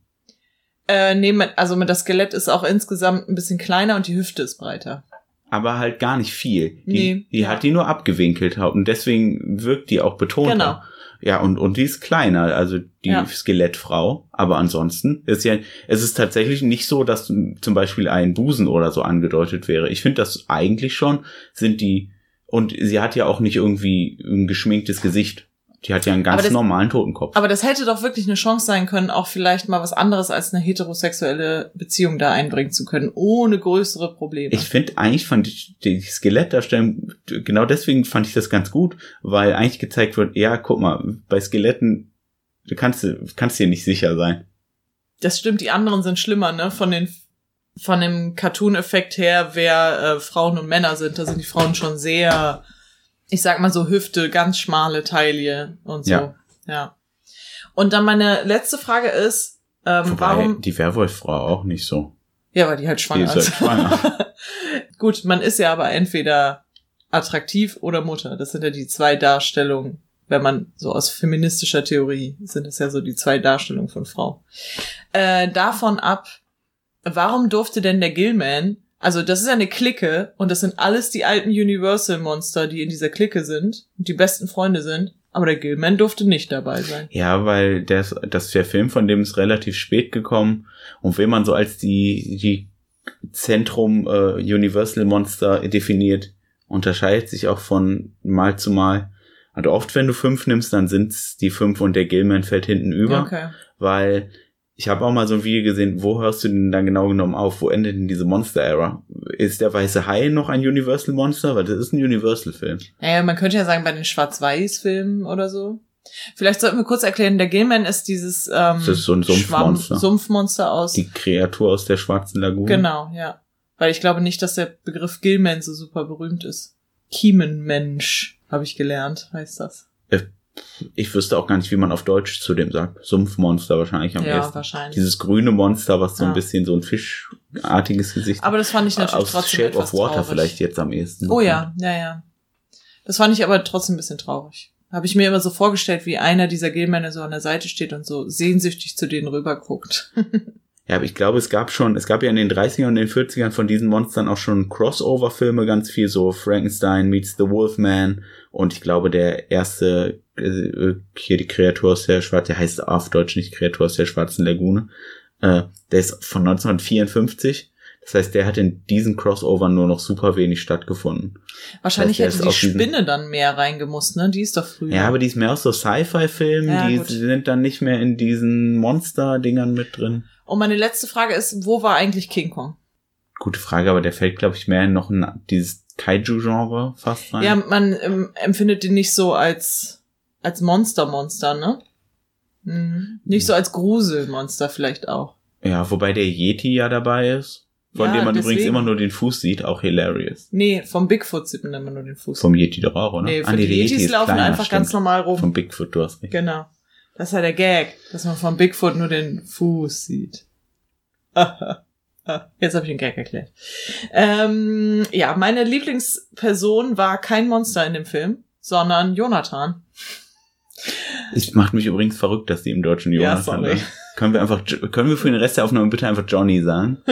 Äh, nee, also mit das Skelett ist auch insgesamt ein bisschen kleiner und die Hüfte ist breiter. Aber halt gar nicht viel. Die, Nee, die ja. hat die nur abgewinkelt und deswegen wirkt die auch betonter. Genau. Ja, und, und die ist kleiner, also die Ja. Skelettfrau. Aber ansonsten ist ja, es ist tatsächlich nicht so, dass zum Beispiel ein Busen oder so angedeutet wäre. Ich finde das eigentlich schon, sind die, und sie hat ja auch nicht irgendwie ein geschminktes Gesicht. Die hat ja einen ganz das- normalen Totenkopf. Aber das hätte doch wirklich eine Chance sein können, auch vielleicht mal was anderes als eine heterosexuelle Beziehung da einbringen zu können, ohne größere Probleme. Ich finde, eigentlich fand ich die Skelettdarstellung, genau deswegen fand ich das ganz gut, weil eigentlich gezeigt wird, ja, guck mal, bei Skeletten, du kannst, kannst dir nicht sicher sein. das stimmt, die anderen sind schlimmer, ne? Von den von dem Cartoon-Effekt her, wer äh, Frauen und Männer sind, da sind die Frauen schon sehr, ich sag mal so Hüfte, ganz schmale Taille und so. Ja. ja. Und dann meine letzte Frage ist, ähm, Wobei warum? die Werwolffrau auch nicht so. Ja, weil die halt Die schwanger ist halt schwanger. *laughs* Gut, man ist ja aber entweder attraktiv oder Mutter. Das sind ja die zwei Darstellungen. Wenn man so aus feministischer Theorie sind es ja so die zwei Darstellungen von Frau. Äh, davon ab, warum durfte denn der Gillman, also das ist eine Clique und das sind alles die alten Universal-Monster, die in dieser Clique sind und die besten Freunde sind, aber der Gillman durfte nicht dabei sein. Ja, weil der, ist- das der Film von dem ist relativ spät gekommen und wenn man so als die, die Zentrum äh, Universal Monster definiert, unterscheidet sich auch von Mal zu Mal. Also oft, wenn du fünf nimmst, dann sind's die fünf und der Gilman fällt hinten über, Okay. weil ich habe auch mal so ein Video gesehen, wo hörst du denn dann genau genommen auf? Wo endet denn diese Monster-Era? Ist der weiße Hai noch ein Universal Monster? Weil das ist ein Universal-Film. Naja, man könnte ja sagen, bei den Schwarz-Weiß-Filmen oder so. Vielleicht sollten wir kurz erklären, der Gilman ist dieses ähm, Das ist so ein Sumpfmonster. Schwamm- Sumpfmonster aus. Die Kreatur aus der schwarzen Lagune. Genau, ja. Weil ich glaube nicht, dass der Begriff Gilman so super berühmt ist. Kiemenmensch, habe ich gelernt, heißt das. Ich wüsste auch gar nicht, wie man auf Deutsch zu dem sagt. Sumpfmonster wahrscheinlich am ja, ehesten. wahrscheinlich. Dieses grüne Monster, was so Ja. ein bisschen so ein fischartiges Gesicht Aber das fand ich natürlich Aus trotzdem Shape of Water traurig. vielleicht jetzt am ehesten. Oh ja, ja, ja. Das fand ich aber trotzdem ein bisschen traurig. Habe ich mir immer so vorgestellt, wie einer dieser Gelmänner so an der Seite steht und so sehnsüchtig zu denen rüberguckt. *laughs* Ja, aber ich glaube, es gab schon, es gab ja in den 30ern und den 40ern von diesen Monstern auch schon Crossover-Filme, ganz viel so Frankenstein meets the Wolfman und ich glaube, der erste, äh, hier die Kreatur aus der Schwarzen, der heißt auf Deutsch nicht Kreatur aus der Schwarzen Lagune, äh, der ist von 1954. Das heißt, der hat in diesen Crossover nur noch super wenig stattgefunden. Wahrscheinlich Das heißt, hätte die Spinne dann mehr reingemusst, ne? Die ist doch früher. Ja, aber die ist mehr aus so Sci-Fi-Filmen, Ja, die gut. sind dann nicht mehr in diesen Monster-Dingern mit drin. Und meine letzte Frage ist, wo war eigentlich King Kong? Gute Frage, aber der fällt, glaube ich, mehr in noch in dieses Kaiju-Genre fast rein. Ja, man ähm, empfindet den nicht so als, als Monster-Monster, ne? Mhm. Nicht so als Gruselmonster vielleicht auch. Ja, wobei der Yeti ja dabei ist, von Ja, dem man übrigens deswegen. immer nur den Fuß sieht, auch hilarious. Nee, vom Bigfoot sieht man immer nur den Fuß. Vom Yeti doch auch, oder? nee, Ah, für die Yetis ist laufen kleiner, einfach stimmt. ganz normal rum. Vom Bigfoot, du hast recht. Genau. Das ist ja der Gag, dass man vom Bigfoot nur den Fuß sieht. *laughs* Jetzt habe ich den Gag erklärt. Ähm, ja, meine Lieblingsperson war kein Monster in dem Film, sondern Jonathan. Es macht mich übrigens verrückt, dass die im deutschen Ja, Jonas sorry. haben. Können wir einfach, können wir für den Rest der Aufnahme bitte einfach Johnny sagen? *laughs*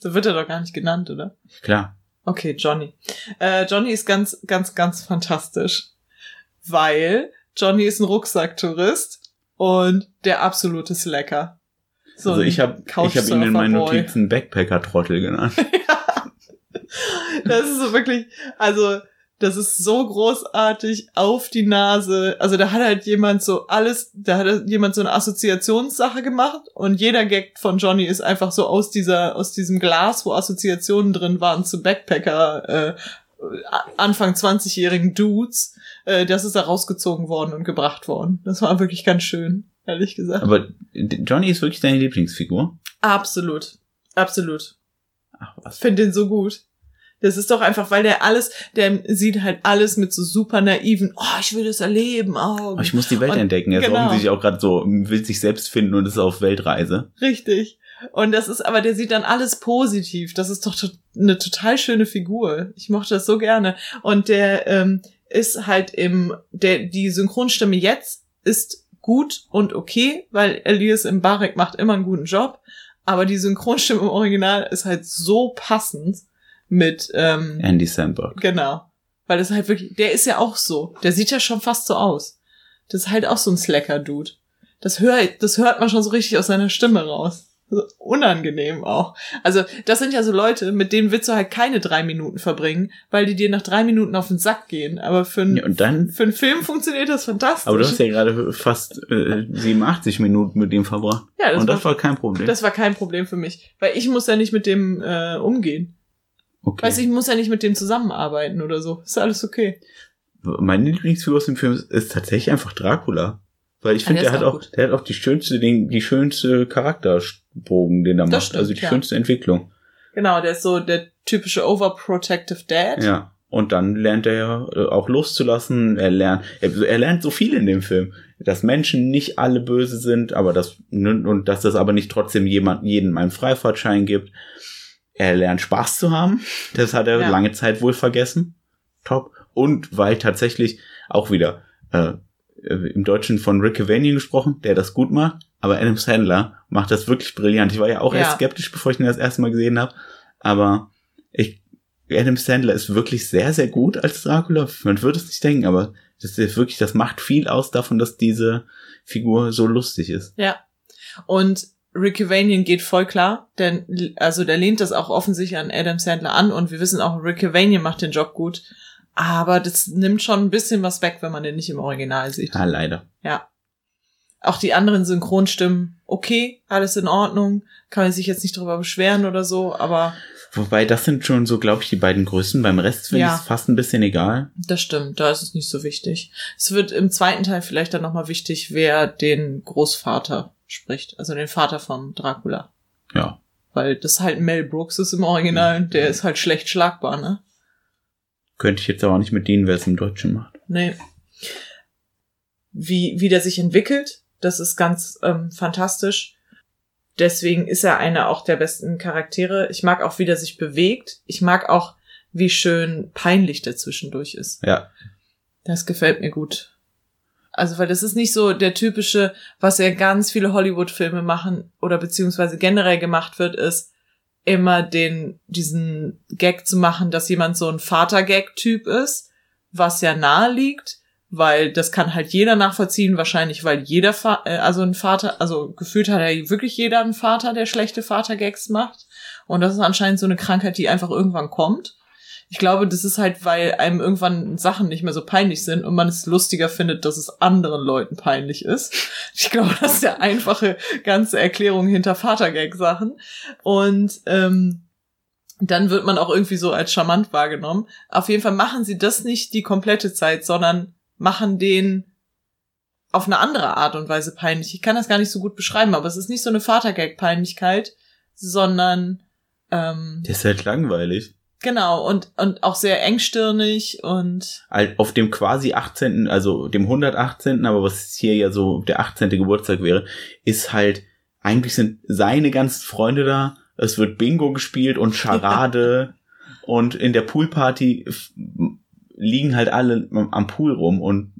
So wird er doch gar nicht genannt, oder? Klar. Okay, Johnny. Äh, Johnny ist ganz, ganz, ganz fantastisch, weil Johnny ist ein Rucksacktourist und der absolute Slacker. So also ich habe ich hab ihn in meinen. Notizen Backpacker-Trottel genannt. *laughs* Das ist so wirklich, also das ist so großartig auf die Nase. Also da hat halt jemand so alles, da hat jemand so eine Assoziationssache gemacht und jeder Gag von Johnny ist einfach so aus dieser, aus diesem Glas, wo Assoziationen drin waren zu Backpacker, äh, Anfang 20-jährigen Dudes, äh, das ist da rausgezogen worden und gebracht worden. Das war wirklich ganz schön, ehrlich gesagt. Aber Johnny ist wirklich deine Lieblingsfigur? Absolut. Absolut. Ach was. finde den so gut. Das ist doch einfach, weil der alles, der sieht halt alles mit so super naiven, oh, ich will das erleben, oh. Aber ich muss die Welt Und- entdecken. Er ist genau. offensichtlich auch gerade so, will sich selbst finden und ist auf Weltreise. Richtig. Und das ist, aber der sieht dann alles positiv. Das ist doch to eine total schöne Figur. Ich mochte das so gerne. Und der ähm, ist halt im, der, die Synchronstimme jetzt ist gut und okay, weil Elias Mbarek macht immer einen guten Job. Aber die Synchronstimme im Original ist halt so passend mit, ähm, Andy Samberg. Genau. Weil das halt wirklich, der ist ja auch so. Der sieht ja schon fast so aus. Das ist halt auch so ein Slacker-Dude. Das hört, das hört man schon so richtig aus seiner Stimme raus. Unangenehm auch. Also, das sind ja so Leute, mit denen willst du halt keine drei Minuten verbringen, weil die dir nach drei Minuten auf den Sack gehen. Aber für, einen Ja, dann, für einen Film funktioniert das fantastisch. aber du hast ja gerade fast äh, 87 Minuten mit ihm verbracht. Ja, das und das war- war kein Problem. das war kein Problem für mich. Weil ich muss ja nicht mit dem äh, umgehen. okay. Weißt du, ich muss ja nicht mit dem zusammenarbeiten oder so. Ist alles okay. Meine Lieblingsfigur aus dem Film ist, ist tatsächlich einfach Dracula. Weil ich Ah, finde, der der, hat auch der hat auch die schönste, den, die schönste Charakterbogen, den er Das macht. stimmt, also die ja. schönste Entwicklung. Genau, der ist so der typische overprotective Dad. Ja. Und dann lernt er ja äh, auch loszulassen. Er lernt, er, er lernt so viel in dem Film. Dass Menschen nicht alle böse sind, aber das, und dass das aber nicht trotzdem jemand, jedem einen Freifahrtschein gibt. Er lernt Spaß zu haben. *laughs* Das hat er Ja. lange Zeit wohl vergessen. Top. Und weil tatsächlich auch wieder, äh, im Deutschen von Rick Cavanian gesprochen, der das gut macht, aber Adam Sandler macht das wirklich brillant. Ich war ja auch Ja. erst skeptisch, bevor ich ihn das erste Mal gesehen habe, aber ich, Adam Sandler ist wirklich sehr, sehr gut als Dracula. Man würde es nicht denken, aber das ist wirklich, das macht viel aus davon, dass diese Figur so lustig ist. Ja. Und Ricky Vanian geht voll klar, denn also der lehnt das auch offensichtlich an Adam Sandler an und wir wissen auch, Ricky Vanian macht den Job gut. Aber das nimmt schon ein bisschen was weg, wenn man den nicht im Original sieht. Ah, leider. Ja. Auch die anderen Synchronstimmen, okay, alles in Ordnung, kann man sich jetzt nicht drüber beschweren oder so, aber Wobei, das sind schon so, glaube ich, die beiden größten. Beim Rest finde Ja. ich es fast ein bisschen egal. das stimmt, da ist es nicht so wichtig. Es wird im zweiten Teil vielleicht dann nochmal wichtig, wer den Großvater spricht, also den Vater von Dracula. Ja. Weil das halt Mel Brooks ist im Original, der ist halt schlecht schlagbar, ne? Könnte ich jetzt aber auch nicht mit denen, wer es im Deutschen macht. Nee. Wie, wie der sich entwickelt, das ist ganz ähm, fantastisch. Deswegen ist er einer auch der besten Charaktere. Ich mag auch, wie der sich bewegt. Ich mag auch, wie schön peinlich der zwischendurch ist. Ja. Das gefällt mir gut. Also, weil das ist nicht so der typische, was ja ganz viele Hollywood-Filme machen oder beziehungsweise generell gemacht wird, ist immer den, diesen Gag zu machen, dass jemand so ein Vater-Gag-Typ ist, was ja nahe liegt, weil das kann halt jeder nachvollziehen, wahrscheinlich, weil jeder, Fa äh, also ein Vater, also gefühlt hat ja wirklich jeder einen Vater, der schlechte Vater-Gags macht. Und das ist anscheinend so eine Krankheit, die einfach irgendwann kommt. Ich glaube, das ist halt, weil einem irgendwann Sachen nicht mehr so peinlich sind und man es lustiger findet, dass es anderen Leuten peinlich ist. Ich glaube, das ist der einfache ganze Erklärung hinter Vatergag-Sachen. Und ähm, dann wird man auch irgendwie so als charmant wahrgenommen. Auf jeden Fall machen sie das nicht die komplette Zeit, sondern machen den auf eine andere Art und Weise peinlich. Ich kann das gar nicht so gut beschreiben, aber es ist nicht so eine Vatergag-Peinlichkeit, sondern ähm, Der ist halt langweilig. Genau und und auch sehr engstirnig und Auf dem quasi 18., also dem 118., aber was hier ja so der 18. Geburtstag wäre, ist halt, eigentlich sind seine ganzen Freunde da, es wird Bingo gespielt und Charade und in der Poolparty liegen halt alle am Pool rum und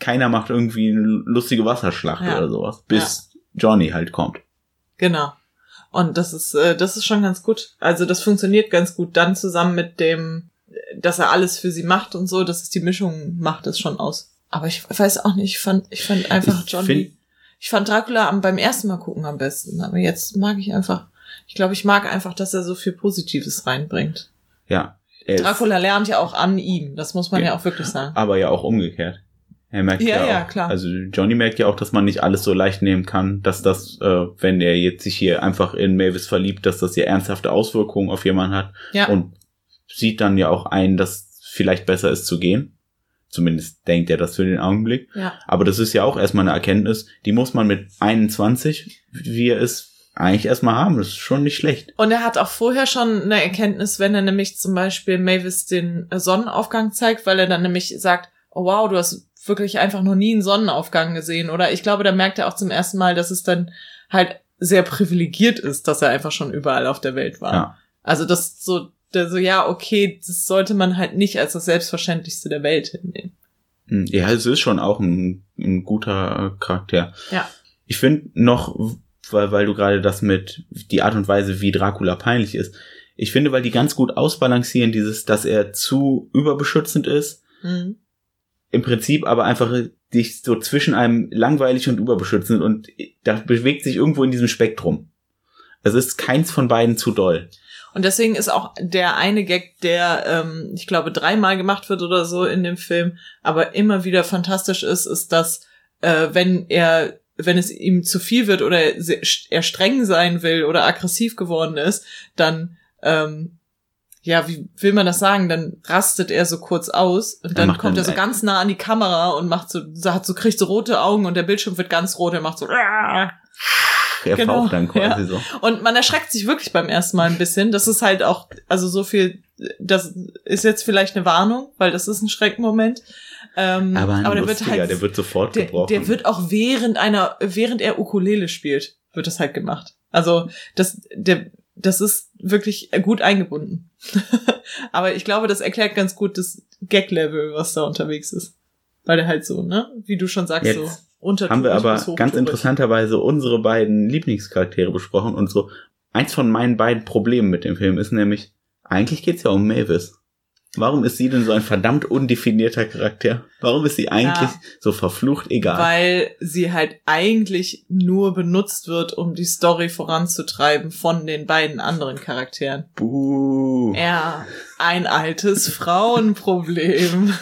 keiner macht irgendwie eine lustige Wasserschlacht Ja. oder sowas, bis Johnny halt kommt. genau. Und das ist äh, das ist schon ganz gut. Also das funktioniert ganz gut dann zusammen mit dem, dass er alles für sie macht und so, dass es die Mischung macht es schon aus. Aber ich weiß auch nicht, ich fand ich fand einfach Ich Johnny find- Ich fand Dracula am, beim ersten Mal gucken am besten, aber jetzt mag ich einfach, ich glaube, ich mag einfach, dass er so viel Positives reinbringt. Ja. Dracula lernt ja auch an ihm, das muss man ja, Ja. auch wirklich sagen. aber ja auch umgekehrt. Er merkt Ja, ja, ja, auch, klar. Also Johnny merkt ja auch, dass man nicht alles so leicht nehmen kann, dass das, äh, wenn er jetzt sich hier einfach in Mavis verliebt, dass das ja ernsthafte Auswirkungen auf jemanden hat Ja, und sieht dann ja auch ein, dass vielleicht besser ist zu gehen. Zumindest denkt er das für den Augenblick. ja, Aber das ist ja auch erstmal eine Erkenntnis, die muss man mit 21, wie er ist, eigentlich erstmal haben. Das ist schon nicht schlecht. Und er hat auch vorher schon eine Erkenntnis, wenn er nämlich zum Beispiel Mavis den Sonnenaufgang zeigt, weil er dann nämlich sagt, oh wow, du hast wirklich einfach noch nie einen Sonnenaufgang gesehen. Oder ich glaube, da merkt er auch zum ersten Mal, dass es dann halt sehr privilegiert ist, dass er einfach schon überall auf der Welt war. Ja. Also das so, der so, ja, okay, das sollte man halt nicht als das Selbstverständlichste der Welt hinnehmen. Hm, Ja, es ist schon auch ein, ein guter Charakter. Ja. Ich finde noch, weil, weil du gerade das mit die Art und Weise, wie Dracula peinlich ist. Ich finde, weil die ganz gut ausbalancieren, dieses, dass er zu überbeschützend ist, Mhm. Im Prinzip aber einfach dich so zwischen einem langweilig und überbeschützend und da bewegt sich irgendwo in diesem Spektrum. Es ist keins von beiden zu doll. Und deswegen ist auch der eine Gag, der, ähm, ich glaube, dreimal gemacht wird oder so in dem Film, aber immer wieder fantastisch ist, ist, dass äh, wenn er, wenn es ihm zu viel wird oder er er streng sein will oder aggressiv geworden ist, dann ähm, ja, wie will man das sagen? Dann rastet er so kurz aus und dann macht kommt er so ganz nah an die Kamera und macht so, hat so kriegt so rote Augen und der Bildschirm wird ganz rot. Er macht so Er Genau, dann quasi ja. so. und man erschreckt sich wirklich beim ersten Mal ein bisschen. Das ist halt auch, also so viel, das ist jetzt vielleicht eine Warnung, weil das ist ein Schreckmoment. Ähm, Aber ein der wird halt, der wird sofort der, gebrochen. der wird auch während einer, während er Ukulele spielt, wird das halt gemacht. Also das, der, das ist wirklich gut eingebunden. *laughs* Aber ich glaube, das erklärt ganz gut das Gag-Level, was da unterwegs ist. Weil der halt so, ne, wie du schon sagst, Jetzt so unter haben wir aber ganz interessanterweise unsere beiden Lieblingscharaktere besprochen und so. Eins von meinen beiden Problemen mit dem Film ist nämlich, eigentlich geht's ja um Mavis. Warum ist sie denn so ein verdammt undefinierter Charakter? Warum ist sie eigentlich Ja. so verflucht egal? Weil sie halt eigentlich nur benutzt wird, um die Story voranzutreiben von den beiden anderen Charakteren. Buh. Ja, ein altes *laughs* Frauenproblem.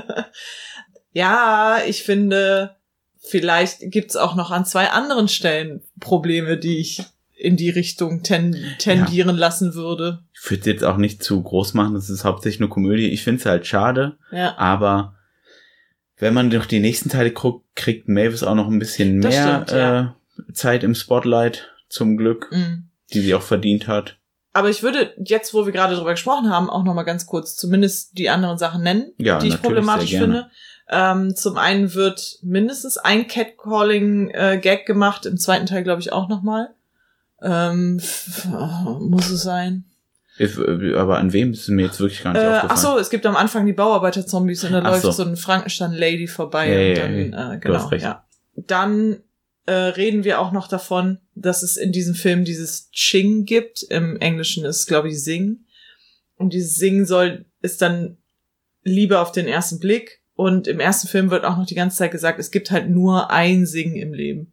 *laughs* ja, ich finde, vielleicht gibt's auch noch an zwei anderen Stellen Probleme, die ich in die Richtung ten tendieren lassen würde. Ich würde jetzt auch nicht zu groß machen, das ist hauptsächlich eine Komödie. Ich finde es halt schade, Ja, aber wenn man noch die nächsten Teile guckt, kriegt Mavis auch noch ein bisschen Das mehr stimmt, ja. äh, Zeit im Spotlight, zum Glück, mm. die sie auch verdient hat. Aber ich würde jetzt, wo wir gerade drüber gesprochen haben, auch noch mal ganz kurz zumindest die anderen Sachen nennen, Ja, die ich problematisch finde. Ähm, zum einen wird mindestens ein Catcalling-Gag gemacht, im zweiten Teil glaube ich auch noch mal. Ähm, f- muss es sein? Äh, aber an wem ist mir jetzt wirklich gar nicht Äh, aufgefallen? ach so, es gibt am Anfang die Bauarbeiter-Zombies und da Ach läuft so. so, ein Frankenstein-Lady vorbei Ja, und ja, dann, ja, äh, genau, ja. Dann äh, reden wir auch noch davon, dass es in diesem Film dieses Ching gibt. Im Englischen ist, glaube ich, Sing. Und dieses Sing soll, ist dann Liebe auf den ersten Blick. Und im ersten Film wird auch noch die ganze Zeit gesagt, es gibt halt nur ein Singen im Leben.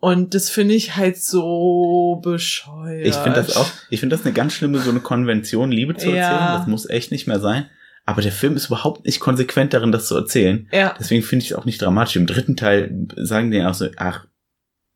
Und das finde ich halt so bescheuert. Ich finde das auch, ich finde das eine ganz schlimme, so eine Konvention, Liebe zu erzählen. Ja. Das muss echt nicht mehr sein. Aber der Film ist überhaupt nicht konsequent darin, das zu erzählen. Ja, Deswegen finde ich es auch nicht dramatisch. Im dritten Teil sagen die ja auch so, ach,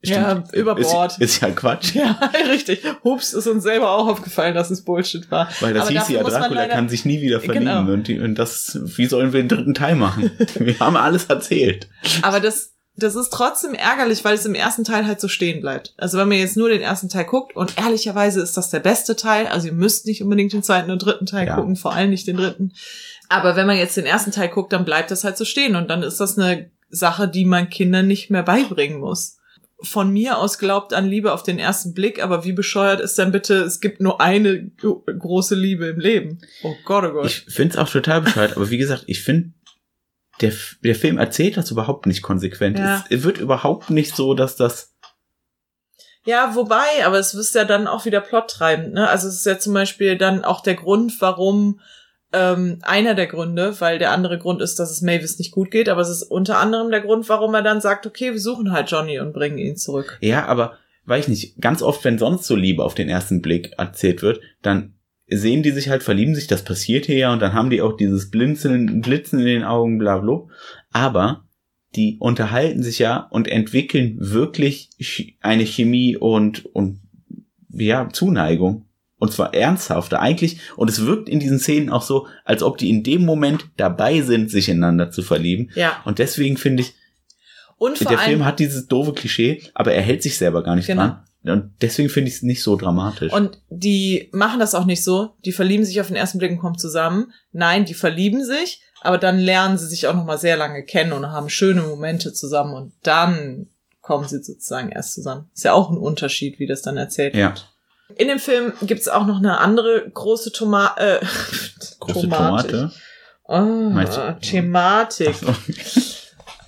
Ja, über Bord. Ist, ist ja Quatsch. Ja, *laughs* richtig. Hups, ist uns selber auch aufgefallen, dass es Bullshit war. Weil das Aber hieß ja, Dracula leider- kann sich nie wieder verlieben. Genau. Und, die, und das, wie sollen wir den dritten Teil machen? *laughs* wir haben alles erzählt. Aber das, das ist trotzdem ärgerlich, weil es im ersten Teil halt so stehen bleibt. Also wenn man jetzt nur den ersten Teil guckt und ehrlicherweise ist das der beste Teil, also ihr müsst nicht unbedingt den zweiten und dritten Teil Ja. gucken, vor allem nicht den dritten. Aber wenn man jetzt den ersten Teil guckt, dann bleibt das halt so stehen und dann ist das eine Sache, die man Kindern nicht mehr beibringen muss. Von mir aus glaubt an Liebe auf den ersten Blick, aber wie bescheuert ist denn bitte, es gibt nur eine große Liebe im Leben. Oh Gott, oh Gott. Ich finde es auch total bescheuert, aber wie gesagt, ich finde, der, der Film erzählt das überhaupt nicht konsequent. Ja. Es wird überhaupt nicht so, dass das Ja, wobei, aber es ist ja dann auch wieder plottreibend, ne? Also es ist ja zum Beispiel dann auch der Grund, warum ähm, einer der Gründe, weil der andere Grund ist, dass es Mavis nicht gut geht, aber es ist unter anderem der Grund, warum er dann sagt, okay, wir suchen halt Johnny und bringen ihn zurück. Ja, aber weiß ich nicht, ganz oft, wenn sonst so Liebe auf den ersten Blick erzählt wird, dann sehen die sich halt, verlieben sich, das passiert hier ja, und dann haben die auch dieses Blinzeln, Blitzen in den Augen, bla bla. Aber die unterhalten sich ja und entwickeln wirklich Ch- eine Chemie und, und ja, Zuneigung. Und zwar ernsthafter eigentlich. Und es wirkt in diesen Szenen auch so, als ob die in dem Moment dabei sind, sich ineinander zu verlieben. Ja. Und deswegen finde ich, Und der Film hat dieses doofe Klischee, aber er hält sich selber gar nicht Genau. dran. Und deswegen finde ich es nicht so dramatisch. Und die machen das auch nicht so. Die verlieben sich auf den ersten Blick und kommen zusammen. Nein, die verlieben sich, aber dann lernen sie sich auch noch mal sehr lange kennen und haben schöne Momente zusammen und dann kommen sie sozusagen erst zusammen. Ist ja auch ein Unterschied, wie das dann erzählt ja, wird. In dem Film gibt's auch noch eine andere große Toma äh, große Tomatik. Tomate. Oh, Meinst? Thematik. So.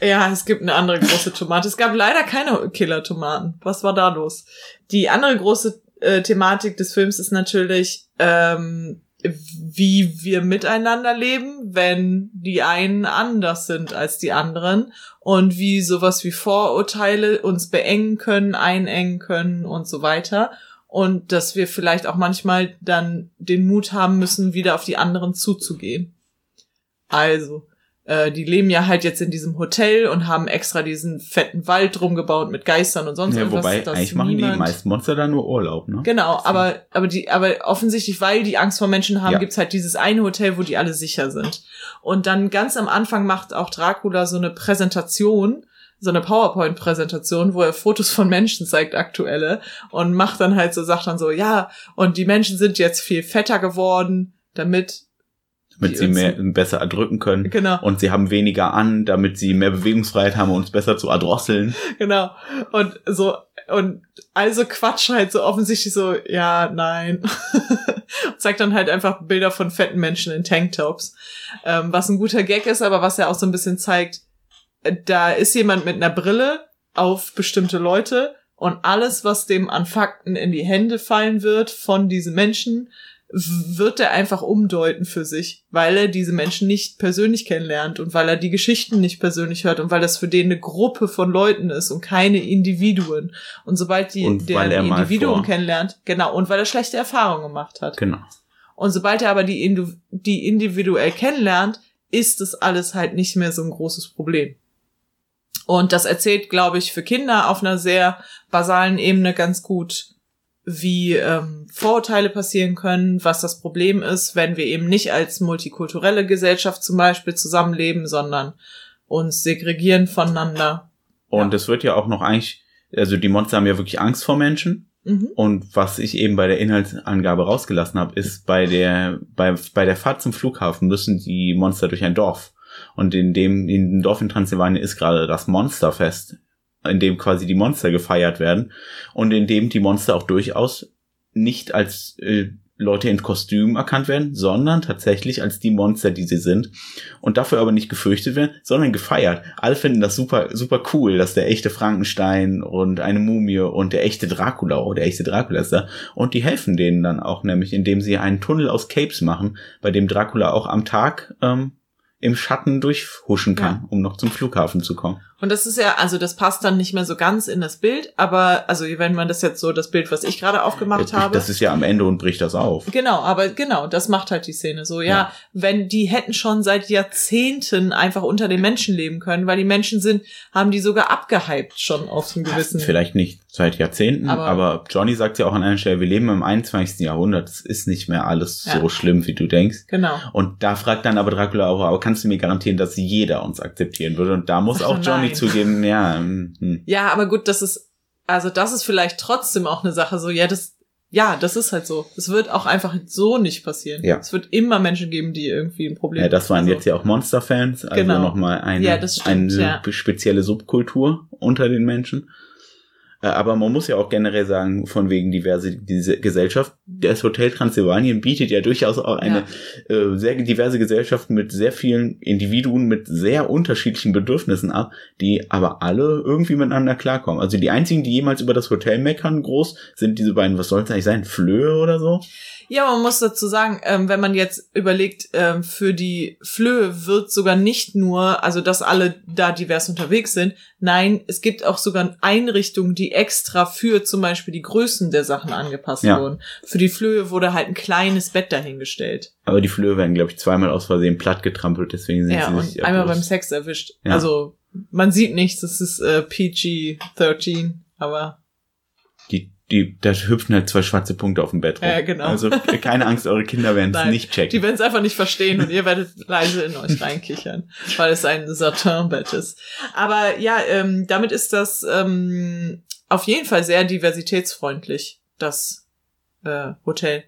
Ja, es gibt eine andere große Tomate. Es gab leider keine Killer-Tomaten. Was war da los? Die andere große äh, Thematik des Films ist natürlich, ähm, wie wir miteinander leben, wenn die einen anders sind als die anderen und wie sowas wie Vorurteile uns beengen können, einengen können und so weiter. Und dass wir vielleicht auch manchmal dann den Mut haben müssen, wieder auf die anderen zuzugehen. Also, äh, die leben ja halt jetzt in diesem Hotel und haben extra diesen fetten Wald drum gebaut mit Geistern und sonst Ja, irgendwas. wobei, eigentlich machen die meisten Monster da nur Urlaub, ne? Genau, aber, aber die, aber offensichtlich, weil die Angst vor Menschen haben, Ja. gibt's halt dieses eine Hotel, wo die alle sicher sind. Und dann ganz am Anfang macht auch Dracula so eine Präsentation, so eine PowerPoint-Präsentation, wo er Fotos von Menschen zeigt, aktuelle, und macht dann halt so, sagt dann so, ja, und die Menschen sind jetzt viel fetter geworden, damit, Damit sie mehr, besser erdrücken können. genau, Und sie haben weniger an, damit sie mehr Bewegungsfreiheit haben, um uns besser zu erdrosseln. genau. Und so, und also Quatsch halt so offensichtlich so, ja, nein. Und *laughs* zeigt dann halt einfach Bilder von fetten Menschen in Tanktops. Ähm, was ein guter Gag ist, aber was ja auch so ein bisschen zeigt, äh, da ist jemand mit einer Brille auf bestimmte Leute und alles, was dem an Fakten in die Hände fallen wird von diesen Menschen, wird er einfach umdeuten für sich, weil er diese Menschen nicht persönlich kennenlernt und weil er die Geschichten nicht persönlich hört und weil das für den eine Gruppe von Leuten ist und keine Individuen. Und sobald die, Und der er Individuum vor- kennenlernt, genau, und weil er schlechte Erfahrungen gemacht hat. Genau. Und sobald er aber die, Indu die individuell kennenlernt, ist das alles halt nicht mehr so ein großes Problem. Und das erzählt, glaube ich, für Kinder auf einer sehr basalen Ebene ganz gut, wie ähm, Vorurteile passieren können, was das Problem ist, wenn wir eben nicht als multikulturelle Gesellschaft zum Beispiel zusammenleben, sondern uns segregieren voneinander. Und es wird ja auch noch eigentlich, also die Monster haben ja wirklich Angst vor Menschen. Mhm. Und was ich eben bei der Inhaltsangabe rausgelassen habe, ist bei der, bei, bei der Fahrt zum Flughafen müssen die Monster durch ein Dorf. Und in dem, in dem Dorf in Transsilvanien ist gerade das Monsterfest, in dem quasi die Monster gefeiert werden und in dem die Monster auch durchaus nicht als, äh, Leute in Kostümen erkannt werden, sondern tatsächlich als die Monster, die sie sind. Und dafür aber nicht gefürchtet werden, sondern gefeiert. Alle finden das super, super cool, dass der echte Frankenstein und eine Mumie und der echte Dracula, oh, der echte Dracula ist da. Und die helfen denen dann auch, nämlich indem sie einen Tunnel aus Capes machen, bei dem Dracula auch am Tag ähm, im Schatten durchhuschen kann, Ja. um noch zum Flughafen zu kommen. Und das ist ja, also das passt dann nicht mehr so ganz in das Bild, aber also wenn man das jetzt so, das Bild, was ich gerade aufgemacht habe. Das ist ja am Ende und bricht das auf. Genau, aber genau, das macht halt die Szene so. Ja, Ja. wenn die hätten schon seit Jahrzehnten einfach unter den Menschen leben können, weil die Menschen sind, haben die sogar abgehypt schon auf so einen gewissen. Vielleicht nicht seit Jahrzehnten, Aber- aber, Johnny sagt ja auch an einer Stelle, wir leben im 21. Jahrhundert, es ist nicht mehr alles Ja. so schlimm, wie du denkst. Genau. Und da fragt dann aber Dracula auch, aber kannst du mir garantieren, dass jeder uns akzeptieren würde? Und da muss Ach, *laughs* auch Johnny nein. zugeben, ja, hm, hm. Ja, aber gut, das ist, also das ist vielleicht trotzdem auch eine Sache so, ja, das, ja, das ist halt so. Es wird auch einfach so nicht passieren. Ja. Es wird immer Menschen geben, die irgendwie ein Problem ja, das waren also, jetzt ja auch Monster-Fans, also Genau. nochmal eine, Ja, das stimmt, eine ja. spezielle Subkultur unter den Menschen. Äh, Aber man muss ja auch generell sagen, von wegen diverse diese Gesellschaft, das Hotel Transsilvanien bietet ja durchaus auch eine äh, sehr diverse Gesellschaft mit sehr vielen Individuen mit sehr unterschiedlichen Bedürfnissen ab, die aber alle irgendwie miteinander klarkommen. Also die einzigen, die jemals über das Hotel meckern groß, sind diese beiden, was soll es eigentlich sein, Flöhe oder so? Ja, man muss dazu sagen, ähm, wenn man jetzt überlegt, ähm, für die Flöhe wird sogar nicht nur, also dass alle da divers unterwegs sind, nein, es gibt auch sogar Einrichtungen, die extra für zum Beispiel die Größen der Sachen angepasst Ja. wurden. Für die Flöhe wurde halt ein kleines Bett dahingestellt. Aber die Flöhe werden, glaube ich, zweimal aus Versehen platt getrampelt, deswegen sind Ja, sie sich einmal beim Sex erwischt. Ja. Also man sieht nichts, es ist äh, PG-13, aber Die, da hüpfen halt zwei schwarze Punkte auf dem Bett rum. Ja, genau. Also keine Angst, eure Kinder werden es nicht checken. Die werden es einfach nicht verstehen und ihr werdet leise in euch reinkichern, weil es ein Satin-Bett ist. Aber ja, ähm, damit ist das ähm, auf jeden Fall sehr diversitätsfreundlich, das äh, Hotel.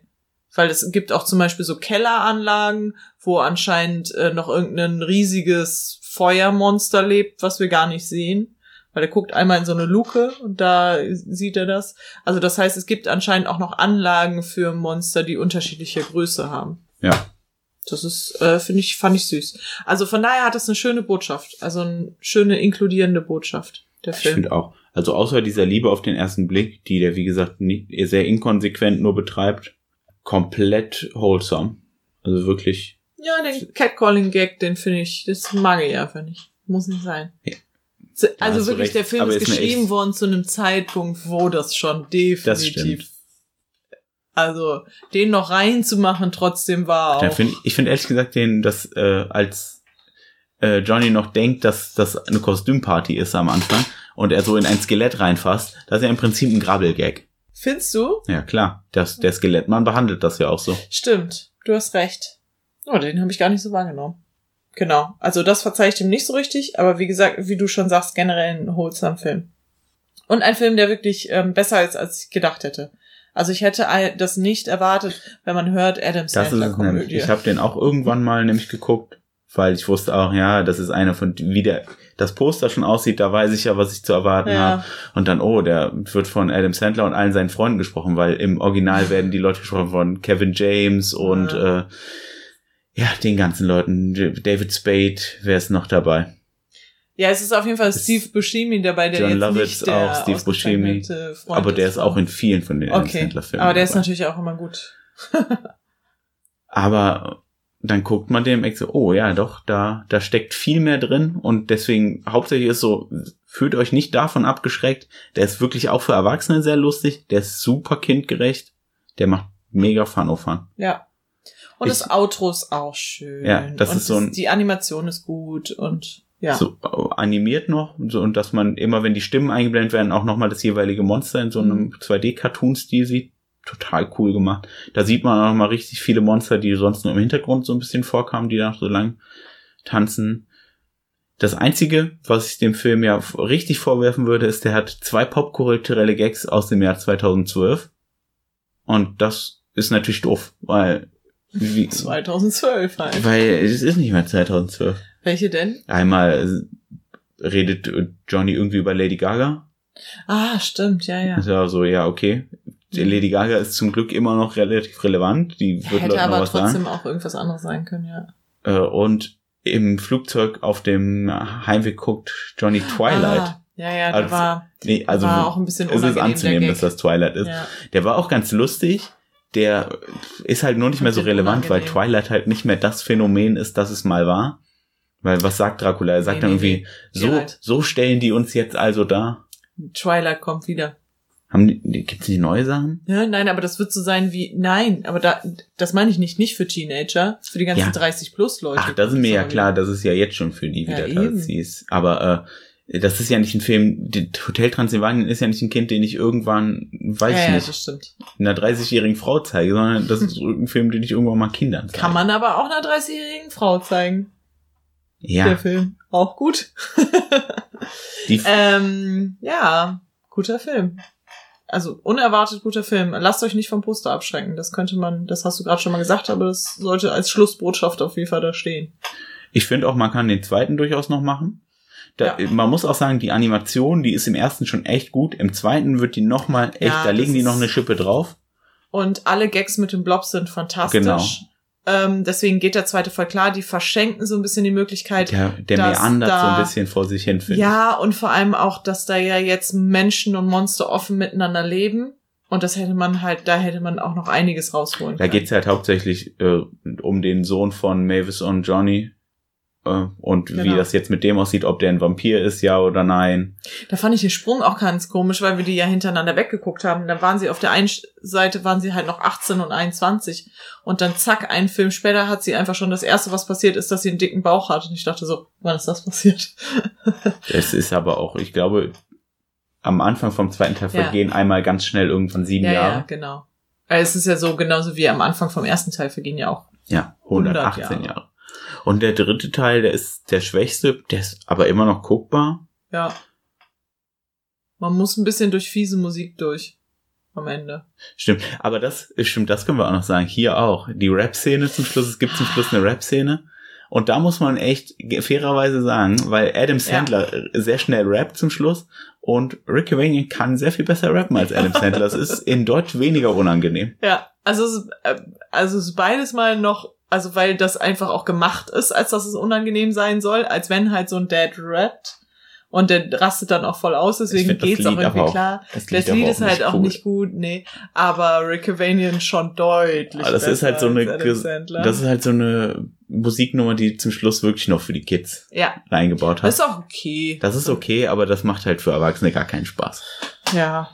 Weil es gibt auch zum Beispiel so Kelleranlagen, wo anscheinend äh, noch irgendein riesiges Feuermonster lebt, was wir gar nicht sehen. Weil er guckt einmal in so eine Luke und da sieht er das. Also das heißt, es gibt anscheinend auch noch Anlagen für Monster, die unterschiedliche Größe haben. Ja. Das ist, äh, finde ich, fand ich süß. Also von daher hat das eine schöne Botschaft. Also eine schöne inkludierende Botschaft, der Ich Film. finde auch. Also außer dieser Liebe auf den ersten Blick, die der, wie gesagt, nicht, sehr inkonsequent nur betreibt, komplett wholesome. Also wirklich, Ja, den Catcalling-Gag, den finde ich, das mag ich einfach nicht. Muss nicht sein. Ja. Z- Also wirklich, recht. der Film Aber ist geschrieben echt- worden zu einem Zeitpunkt, wo das schon das definitiv. stimmt. Also, den noch reinzumachen trotzdem war auch. find, ich finde ehrlich gesagt den, dass äh, als äh, Johnny noch denkt, dass das eine Kostümparty ist am Anfang und er so in ein Skelett reinfasst, das ist ja im Prinzip ein Grabbelgag. Findest du? Ja, klar. Das, der Skelettmann behandelt das ja auch so. Stimmt, du hast recht. Oh, den habe ich gar nicht so wahrgenommen. Genau. Also das verzeih ich dem nicht so richtig, aber wie gesagt, wie du schon sagst, generell ein wholesome Film. Und ein Film, der wirklich ähm, besser ist, als ich gedacht hätte. Also ich hätte das nicht erwartet, wenn man hört Adam Das ist Sandler. Komödie. Ich habe den auch irgendwann mal nämlich geguckt, weil ich wusste auch, ja, das ist einer von, wie der, das Poster schon aussieht, da weiß ich ja, was ich zu erwarten Ja. habe. Und dann, oh, der wird von Adam Sandler und allen seinen Freunden gesprochen, weil im Original werden die Leute gesprochen von Kevin James und Ja. äh, ja, den ganzen Leuten. David Spade, wer ist noch dabei? ja, es ist auf jeden Fall Steve Buscemi dabei, der John jetzt Lovitz nicht der auch, Steve Buscemi. ausgezeichnete Freund Aber der ist auch in vielen von den Okay, Filmen. aber der ist dabei. natürlich auch immer gut. Aber dann guckt man dem so, oh ja, doch, da, da steckt viel mehr drin und deswegen hauptsächlich ist so, fühlt euch nicht davon abgeschreckt. Der ist wirklich auch für Erwachsene sehr lustig, der ist super kindgerecht, der macht mega Fun of Fun. Ja. Und Ich- das Outro ist auch schön. Ja, das und ist so ein- Die Animation ist gut und ja. So äh, animiert noch und so, und dass man immer, wenn die Stimmen eingeblendet werden, auch nochmal das jeweilige Monster in so einem Mhm. 2D-Cartoon-Stil sieht. Total cool gemacht. Da sieht man auch mal richtig viele Monster, die sonst nur im Hintergrund so ein bisschen vorkamen, die da so lang tanzen. Das einzige, was ich dem Film ja richtig vorwerfen würde, ist, der hat zwei popkulturelle Gags aus dem Jahr 2012. Und das ist natürlich doof, weil, wie, 2012 halt. weil es ist nicht mehr 2012. Welche denn? Einmal redet Johnny irgendwie über Lady Gaga. Ah, stimmt, ja, ja. Ist ja so, ja, okay. Die Lady Gaga ist zum Glück immer noch relativ relevant. Die wird Hätte Leuten noch aber was trotzdem sagen. auch irgendwas anderes sein können, ja. Äh, und im Flugzeug auf dem Heimweg guckt Johnny Twilight. Ah, ja, ja, der Also, war, nee, also war auch ein bisschen es ist unangenehm, anzunehmen, dass das Twilight ist. ja. Der war auch ganz lustig. Der ist halt nur nicht mehr so relevant, weil. Twilight halt nicht mehr das Phänomen ist, das es mal war. Weil was sagt Dracula? Er sagt Nee, dann irgendwie, nee. so, Geralt. so stellen die uns jetzt also da. Twilight kommt wieder. Haben die, gibt's die neue Sachen? Ja, nein, aber das wird so sein wie, nein, aber da, das meine ich nicht, nicht für Teenager, für die ganzen Ja. 30 plus Leute. Ach, das ist mir ja klar, das ist ja jetzt schon für die Ja, wieder eben. das ist. Aber äh, das ist ja nicht ein Film, die- Hotel Transylvanien ist ja nicht ein Kind, den ich irgendwann, weiß ja, ich ja, nicht, das stimmt. einer 30-jährigen Frau zeige, sondern das ist *laughs* ein Film, den ich irgendwann mal Kindern zeige. Kann man aber auch einer 30-jährigen Frau zeigen, Ja, der Film. Auch gut. die, *laughs* ähm, ja, guter Film. Also unerwartet guter Film. Lasst euch nicht vom Poster abschrecken. Das könnte man, das hast du gerade schon mal gesagt, aber das sollte als Schlussbotschaft auf jeden Fall da stehen. ich finde auch, man kann den zweiten durchaus noch machen. Da, Ja. Man muss auch sagen, die Animation, die ist im ersten schon echt gut. Im zweiten wird die noch mal echt, Ja, da legen die noch eine Schippe drauf. Und alle Gags mit dem Blob sind fantastisch. Genau. Ähm, deswegen geht der zweite voll klar. Die verschenken so ein bisschen die Möglichkeit. Der, der meandert so da- ein bisschen vor sich hin, ja, und vor allem auch, dass da ja jetzt Menschen und Monster offen miteinander leben. Und das hätte man halt, da hätte man auch noch einiges rausholen Da können. geht's halt hauptsächlich äh, um den Sohn von Mavis und Johnny. Äh, und wie Genau. das jetzt mit dem aussieht, ob der ein Vampir ist, ja oder nein. Da fand ich den Sprung auch ganz komisch, weil wir die ja hintereinander weggeguckt haben. Dann waren sie auf der einen Seite waren sie halt noch 18 und 21 und dann zack, einen Film später hat sie einfach schon das erste, was passiert ist, dass sie einen dicken Bauch hat und ich dachte so, wann ist das passiert? *laughs* Es ist aber auch, ich glaube, am Anfang vom zweiten Teil Ja. vergehen einmal ganz schnell irgendwann sieben ja, ja, Jahre. genau. Weil es ist ja so genauso wie am Anfang vom ersten Teil vergehen ja auch. Ja, 100 118 Jahre. Jahre. Und der dritte Teil, der ist der schwächste, der ist aber immer noch guckbar. Ja. Man muss ein bisschen durch fiese Musik durch am Ende. Stimmt, aber das stimmt, das können wir auch noch sagen. Hier auch die Rap-Szene zum Schluss. Es gibt zum Schluss eine Rap-Szene. Und da muss man echt fairerweise sagen, weil Adam Sandler sehr schnell rappt zum Schluss und Rick Cavanian kann sehr viel besser rappen als Adam Sandler. Das ist in Deutsch weniger unangenehm. Ja, also es, äh, also es ist beides mal noch, also weil das einfach auch gemacht ist, als dass es unangenehm sein soll, als wenn halt so ein Dad rappt und der rastet dann auch voll aus, deswegen find das geht's auch Lied irgendwie auch- klar. Das Das aber Lied ist halt auch cool. nicht gut, nee, aber Rick Cavanian schon deutlich Aber das ist halt so eine, das ist halt so eine Musiknummer, die zum Schluss wirklich noch für die Kids ja, reingebaut das hat. ist auch okay. Das ist okay, aber das macht halt für Erwachsene gar keinen Spaß. Ja.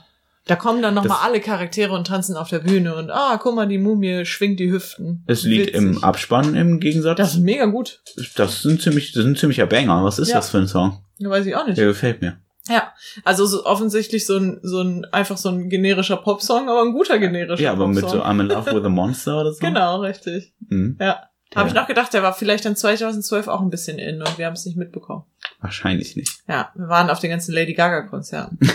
Da kommen dann nochmal alle Charaktere und tanzen auf der Bühne und ah, guck mal, die Mumie schwingt die Hüften. Das Lied Witzig. im Abspann im Gegensatz, Das ist mega gut. das sind ziemlich, das ein ziemlicher Banger. Was ist Ja. das für ein Song? Weiß ich auch nicht. Der gefällt mir. Ja, also so offensichtlich so ein, so ein, einfach so ein generischer Popsong, aber ein guter generischer Ja, aber mit so Popsong. I'm in love with a monster oder so. *laughs* Genau, richtig. Mhm. Ja. Habe ich noch gedacht, der war vielleicht dann 2012 auch ein bisschen in und wir haben es nicht mitbekommen. Wahrscheinlich nicht. Ja, wir waren auf den ganzen Lady Gaga Konzerten. *laughs*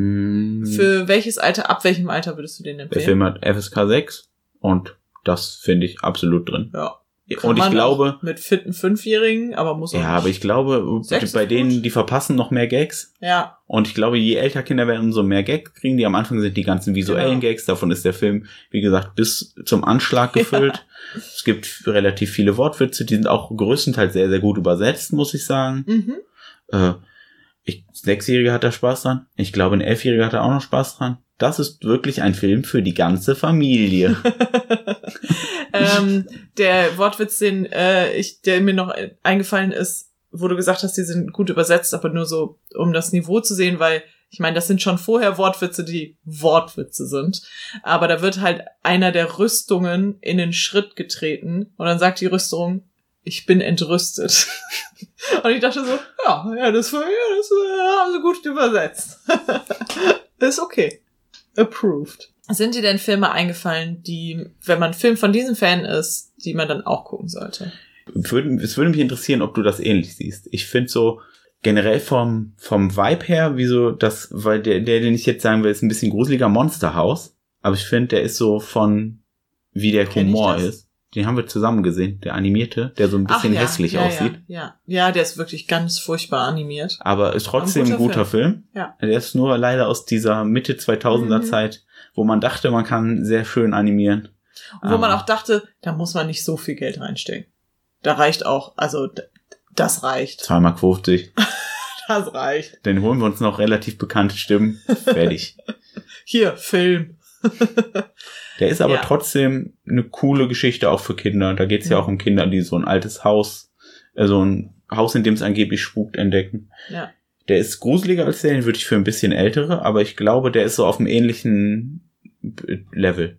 Mhm. Für welches Alter, ab welchem Alter würdest du den Der empfehlen? Film hat FSK 6 und das finde ich absolut drin. Ja. Kann und ich glaube, mit fitten Fünfjährigen, aber muss auch ja, aber ich glaube, ist bei denen, gut. die verpassen noch mehr Gags. Ja, Und ich glaube, je älter Kinder werden, umso mehr Gags kriegen die. Am Anfang sind die ganzen visuellen Genau. Gags. Davon ist der Film, wie gesagt, bis zum Anschlag *laughs* gefüllt. Es gibt relativ viele Wortwitze. Die sind auch größtenteils sehr, sehr gut übersetzt, muss ich sagen. mhm. Äh, ich, Sechsjähriger hat da Spaß dran. Ich glaube, ein Elfjähriger hat da auch noch Spaß dran. Das ist wirklich ein Film für die ganze Familie. *laughs* ähm, der Wortwitz, den äh, ich, der mir noch eingefallen ist, wo du gesagt hast, die sind gut übersetzt, aber nur so, um das Niveau zu sehen, weil ich meine, das sind schon vorher Wortwitze, die Wortwitze sind. Aber da wird halt einer der Rüstungen in den Schritt getreten und dann sagt die Rüstung, ich bin entrüstet. *laughs* und ich dachte so, ja, ja, das, ja, das haben sie gut übersetzt. *laughs* ist okay. Approved. Sind dir denn Filme eingefallen, die, wenn man Film von diesem Fan ist, die man dann auch gucken sollte? Würden, es würde mich interessieren, ob du das ähnlich siehst. Ich finde so generell vom, vom Vibe her, wie so das, weil der, der, den ich jetzt sagen will, ist ein bisschen gruseliger Monsterhaus. Aber ich finde, der ist so von, wie der Kenn Humor ist. Den haben wir zusammen gesehen, der animierte, der so ein bisschen ja, hässlich ja, aussieht. Ja, ja, ja, der ist wirklich ganz furchtbar animiert. Aber ist trotzdem ein guter, Film. Ja. Der ist nur leider aus dieser Mitte 2000er Mhm. Zeit, wo man dachte, man kann sehr schön animieren. Und wo man Aber- auch dachte, da muss man nicht so viel Geld reinstecken. Da reicht auch, also das reicht. 2 Mark 50. Das reicht. Dann holen wir uns noch relativ bekannte Stimmen. Fertig. *laughs* Hier, Film. *laughs* Der ist aber Ja. trotzdem eine coole Geschichte auch für Kinder. Da geht's ja auch um Kinder, die so ein altes Haus, äh, so ein Haus, in dem es angeblich spukt, entdecken. Ja. Der ist gruseliger als der, den würde ich für ein bisschen ältere, aber ich glaube, der ist so auf einem ähnlichen äh, Level.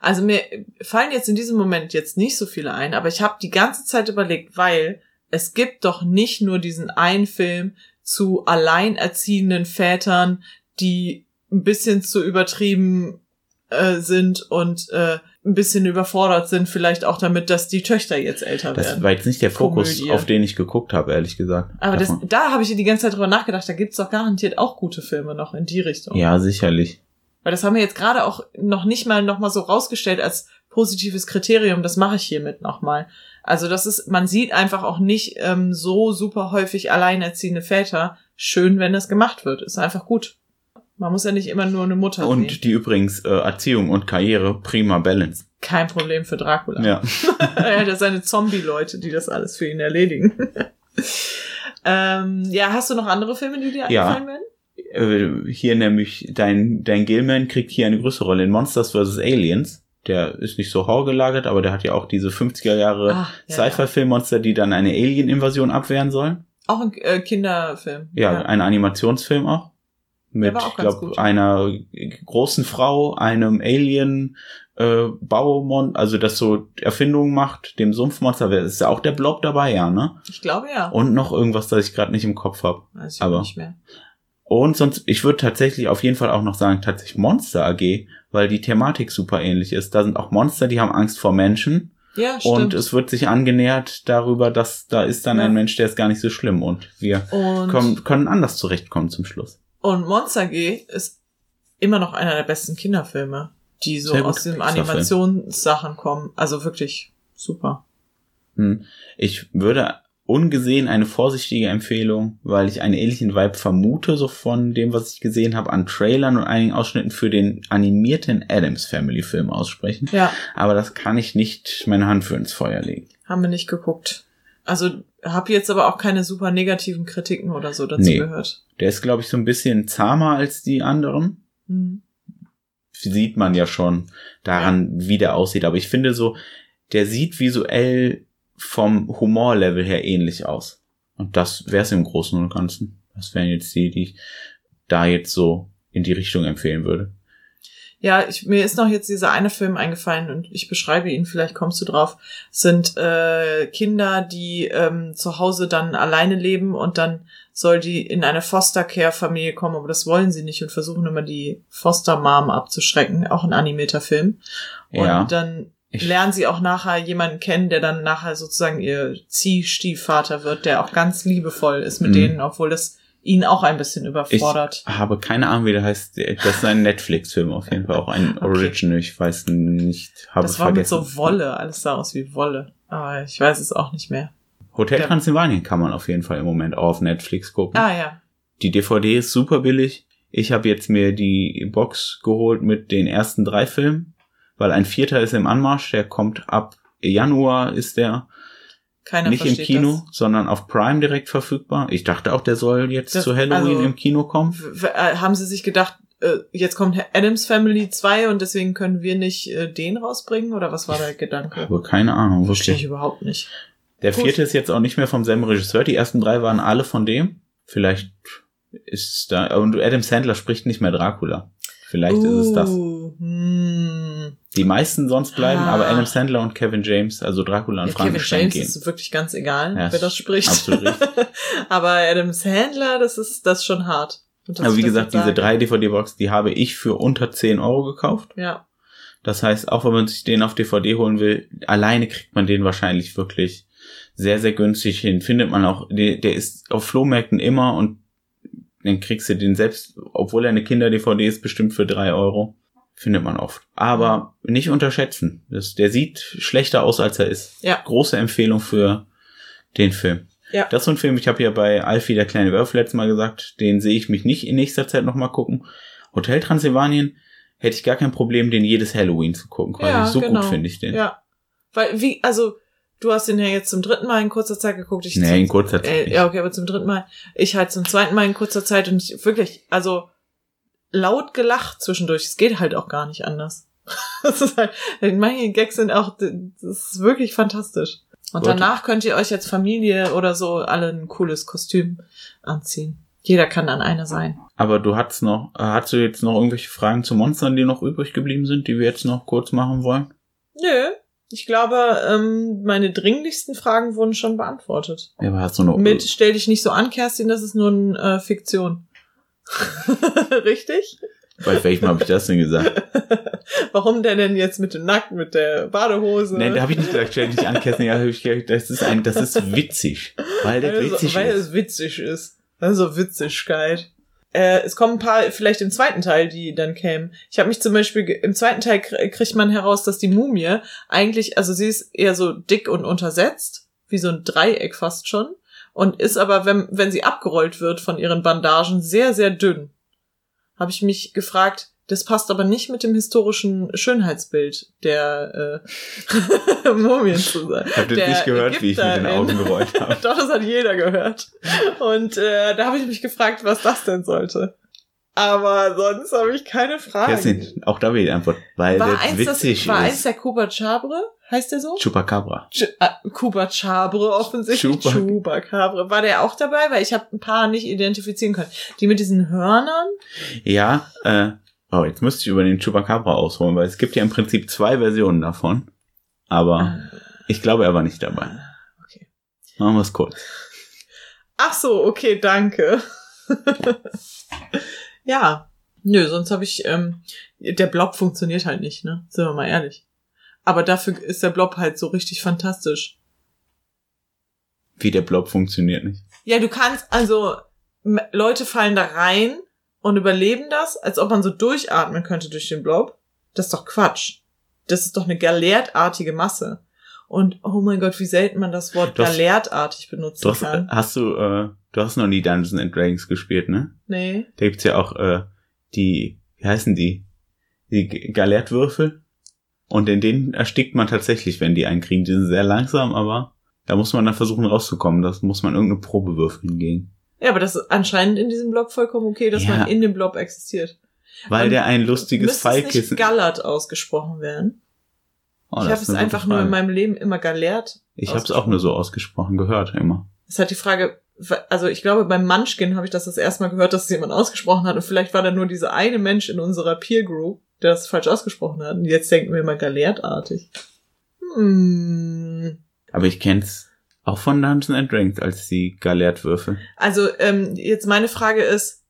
Also mir fallen jetzt in diesem Moment jetzt nicht so viele ein, aber ich habe die ganze Zeit überlegt, weil es gibt doch nicht nur diesen einen Film zu alleinerziehenden Vätern, die ein bisschen zu übertrieben äh, sind und äh, ein bisschen überfordert sind, vielleicht auch damit, dass die Töchter jetzt älter Das werden. war jetzt nicht der Fokus, Komödie. auf den ich geguckt habe, ehrlich gesagt. Aber das, da habe ich die ganze Zeit drüber nachgedacht, da gibt's doch garantiert auch gute Filme noch in die Richtung. ja, sicherlich. Weil das haben wir jetzt gerade auch noch nicht mal noch mal so rausgestellt als positives Kriterium. Das mache ich hiermit noch mal. Also das ist, man sieht einfach auch nicht ähm, so super häufig alleinerziehende Väter. Schön, wenn das gemacht wird. Ist einfach gut. Man muss ja nicht immer nur eine Mutter Und sehen. die übrigens äh, Erziehung und Karriere prima balance. Kein Problem für Dracula. Ja. *laughs* er hat ja seine Zombie-Leute, die das alles für ihn erledigen. *laughs* ähm, ja, hast du noch andere Filme, die dir Ja. eingefallen werden? äh, hier nämlich dein, dein Gilman kriegt hier eine größere Rolle in Monsters vs. Aliens. Der ist nicht so horrorgelagert, aber der hat ja auch diese 50er Jahre Ah, ja, Sci-Fi-Filmmonster, die dann eine Alien-Invasion abwehren sollen. Auch ein äh, Kinderfilm. Ja, ein Animationsfilm auch. Mit, ich glaube, einer großen Frau, einem Alien, äh, Baumon, also das so Erfindungen macht, dem Sumpfmonster. Wer- Ist ja auch der Blob dabei, ja, ne? Ich glaube ja. Und noch irgendwas, das ich gerade nicht im Kopf habe. Weiß ich aber- nicht mehr. Und sonst, ich würde tatsächlich auf jeden Fall auch noch sagen, tatsächlich Monster AG, weil die Thematik super ähnlich ist. Da sind auch Monster, die haben Angst vor Menschen. Ja, Und stimmt. es wird sich angenähert darüber, dass da ist dann Ja. ein Mensch, der ist gar nicht so schlimm. Und wir Und, kommen, können anders zurechtkommen zum Schluss. Und Monster G ist immer noch einer der besten Kinderfilme, die so aus den. Animationssachen kommen. Also wirklich super. Hm. Ich würde ungesehen eine vorsichtige Empfehlung, weil ich einen ähnlichen Vibe vermute, so von dem, was ich gesehen habe, an Trailern und einigen Ausschnitten für den animierten Adams Family Film aussprechen. Ja, Aber das kann ich nicht meine Hand für ins Feuer legen. haben wir nicht geguckt. Also habe jetzt aber auch keine super negativen Kritiken oder so dazu Nee. gehört. Der ist, glaube ich, so ein bisschen zahmer als die anderen. Hm. Sieht man ja schon daran, wie der aussieht. Aber ich finde so, der sieht visuell vom Humorlevel her ähnlich aus. Und das wäre es im Großen und Ganzen. Das wären jetzt die, die ich da jetzt so in die Richtung empfehlen würde. Ja, ich, mir ist noch jetzt dieser eine Film eingefallen und ich beschreibe ihn, vielleicht kommst du drauf. Es sind äh, Kinder, die ähm, zu Hause dann alleine leben und dann soll die in eine Foster-Care-Familie kommen, aber das wollen sie nicht und versuchen immer die Foster-Mom abzuschrecken, auch ein animierter Film. Und Ja. dann Ich- lernen sie auch nachher jemanden kennen, der dann nachher sozusagen ihr Ziehstiefvater wird, der auch ganz liebevoll ist mit Mhm. denen, obwohl das ihn auch ein bisschen Ich überfordert. habe keine Ahnung, wie der heißt. Das ist ein *laughs* Netflix-Film auf jeden Fall, auch ein Okay. Original. Ich weiß nicht, habe das war mit vergessen. so Wolle, alles sah aus wie Wolle. Aber ich weiß es auch nicht mehr. Hotel Der- Transylvanien kann man auf jeden Fall im Moment auch auf Netflix gucken. Ah ja. Die DVD ist super billig. Ich habe jetzt mir die Box geholt mit den ersten drei Filmen, weil ein vierter ist im Anmarsch. Der kommt ab Januar, ist der Keiner nicht im Kino, sondern auf Prime direkt verfügbar. Ich dachte auch, der soll jetzt Das- zu Halloween also- im Kino kommen. das. Äh, Haben sie sich gedacht, äh, jetzt kommt Adams Family 2 und deswegen können wir nicht äh, den rausbringen? Oder was war der Gedanke? Aber keine Ahnung, Verstehe ich wirklich. überhaupt nicht. Der Gut. vierte ist jetzt auch nicht mehr vom selben Regisseur. Die ersten drei waren alle von dem. Vielleicht ist da, und Adam Sandler spricht nicht mehr Dracula. Vielleicht ist es das. Uh, hm. Die meisten sonst bleiben, Ah. aber Adam Sandler und Kevin James, also Dracula und Ja, Kevin Frankenstein James gehen. ist wirklich ganz egal, Ja, wer das spricht. absolut richtig. *laughs* Aber Adam Sandler, das ist das ist schon hart. Aber wie ich das gesagt, diese drei DVD-Box, die habe ich für unter 10 Euro gekauft. Ja. Das heißt, auch wenn man sich den auf DVD holen will, alleine kriegt man den wahrscheinlich wirklich sehr, sehr günstig hin. Findet man auch, der, der ist auf Flohmärkten immer und dann kriegst du den selbst, obwohl er eine Kinder-DVD ist, bestimmt für drei Euro. Findet man oft. Aber nicht unterschätzen. Das, der sieht schlechter aus, als er ist. Ja. Große Empfehlung für den Film. Ja. Das ist so ein Film, ich habe ja bei Alfie, der kleine Wölfe, letztes Mal gesagt, den sehe ich mich nicht in nächster Zeit nochmal gucken. Hotel Transsilvanien hätte ich gar kein Problem, den jedes Halloween zu gucken. Quasi. Ja, so genau. gut finde ich den. Ja. Weil, wie, also, du hast den ja jetzt zum dritten Mal in kurzer Zeit geguckt. Ich Nee, in kurzer Zeit. Äh, ja, okay, aber zum dritten Mal. Ich halt zum zweiten Mal in kurzer Zeit und ich wirklich, also laut gelacht zwischendurch. Es geht halt auch gar nicht anders. *laughs* Das ist halt, manche Gags sind auch, das ist wirklich fantastisch. Und Gut. danach könnt ihr euch als Familie oder so alle ein cooles Kostüm anziehen. Jeder kann dann einer sein. Aber du hast noch, hast du jetzt noch irgendwelche Fragen zu Monstern, die noch übrig geblieben sind, die wir jetzt noch kurz machen wollen? Nö. Ich glaube, ähm, meine dringlichsten Fragen wurden schon beantwortet. Ja, aber hast du noch Mit stell dich nicht so an, Kerstin, das ist nur eine äh, Fiktion. *laughs* Richtig? Bei welchem habe ich das denn gesagt? *laughs* Warum der denn jetzt mit dem Nacken, mit der Badehose? Nein, da habe ich nicht gesagt, stell dich an, Kerstin, ja, hab ich das ist ein, das ist witzig. Weil der also, witzig weil ist. es witzig ist. Also Witzigkeit. Äh, es kommen ein paar, vielleicht im zweiten Teil, die dann kämen. Ich habe mich zum Beispiel, im zweiten Teil kr- kriegt man heraus, dass die Mumie eigentlich, also sie ist eher so dick und untersetzt, wie so ein Dreieck fast schon, und ist aber, wenn, wenn sie abgerollt wird von ihren Bandagen, sehr, sehr dünn. Habe ich mich gefragt, das passt aber nicht mit dem historischen Schönheitsbild der äh, *laughs* Mumien zusammen. Ich habe der das nicht gehört, wie ich mit den. Augen gerollt habe. *laughs* Doch, das hat jeder gehört. Und äh, da habe ich mich gefragt, was das denn sollte. Aber sonst habe ich keine Fragen. Kerstin, auch da will die Antwort, weil war der eins, das, witzig war eins ist. der Kuba Chabre? Heißt der so? Chupacabra. Ch äh, Kuba Chabre offensichtlich. Chupa- Chuba Chabre. War der auch dabei? Weil ich habe ein paar nicht identifizieren können. Die mit diesen Hörnern? Ja, äh, oh, jetzt müsste ich über den Chupacabra ausholen, weil es gibt ja im Prinzip zwei Versionen davon. Aber ich glaube, er war nicht dabei. Okay. Machen wir es kurz. Ach so, okay, danke. ja. Nö, sonst habe ich, ähm, der Blob funktioniert halt nicht, ne? Sind wir mal ehrlich. Aber dafür ist der Blob halt so richtig fantastisch. Wie der Blob funktioniert nicht. Ja, du kannst, also, Leute fallen da rein und überleben das, als ob man so durchatmen könnte durch den Blob. Das ist doch Quatsch. Das ist doch eine galertartige Masse. Und, oh mein Gott, wie selten man das Wort Du hast- galertartig benutzen Du hast, kann. hast du, äh, du hast noch nie Dungeons and Dragons gespielt, ne? Nee. Da gibt's ja auch äh, die, wie heißen die? Die Galertwürfel. Und in denen erstickt man tatsächlich, wenn die einen kriegen. Die sind sehr langsam, aber da muss man dann versuchen rauszukommen. Das muss man irgendeine Probe würfeln gegen. Ja, aber das ist anscheinend in diesem Blob vollkommen okay, dass Ja. man in dem Blob existiert. Weil Und der ein lustiges es Pfeilkissen. Gallert ausgesprochen werden? Oh, ich habe es einfach gute nur in Frage. meinem Leben immer galert. Ich habe es auch nur so ausgesprochen gehört, immer. Das hat die Frage, also ich glaube, beim Munchkin habe ich das das erste Mal gehört, dass es jemand ausgesprochen hat. Und vielleicht war da nur dieser eine Mensch in unserer Peer Group, der das falsch ausgesprochen hat. Und jetzt denken wir immer galertartig. Hm. Aber ich kenn's auch von Dungeons and Dragons als die Galertwürfel. Also ähm, jetzt meine Frage ist,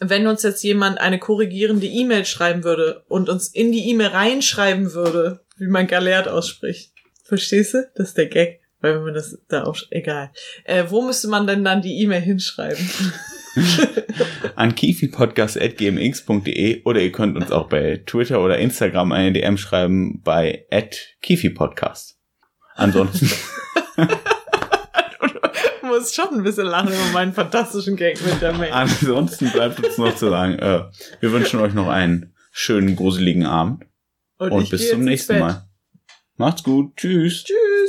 wenn uns jetzt jemand eine korrigierende E-Mail schreiben würde und uns in die E-Mail reinschreiben würde, wie man Galert ausspricht. Verstehst du? Das ist der Gag. Weil wenn man das da auch, egal. Äh, wo müsste man denn dann die E-Mail hinschreiben? *laughs* *laughs* An kifipodcast.gmx.de oder ihr könnt uns auch bei Twitter oder Instagram eine DM schreiben bei kifipodcast. Ansonsten, *laughs* Du musst schon ein bisschen lachen über meinen fantastischen Gag mit der Mail. ansonsten bleibt uns noch zu sagen, äh, wir wünschen euch noch einen schönen, gruseligen Abend und ich bis zum nächsten. Mal. Macht's gut, tschüss. Tschüss.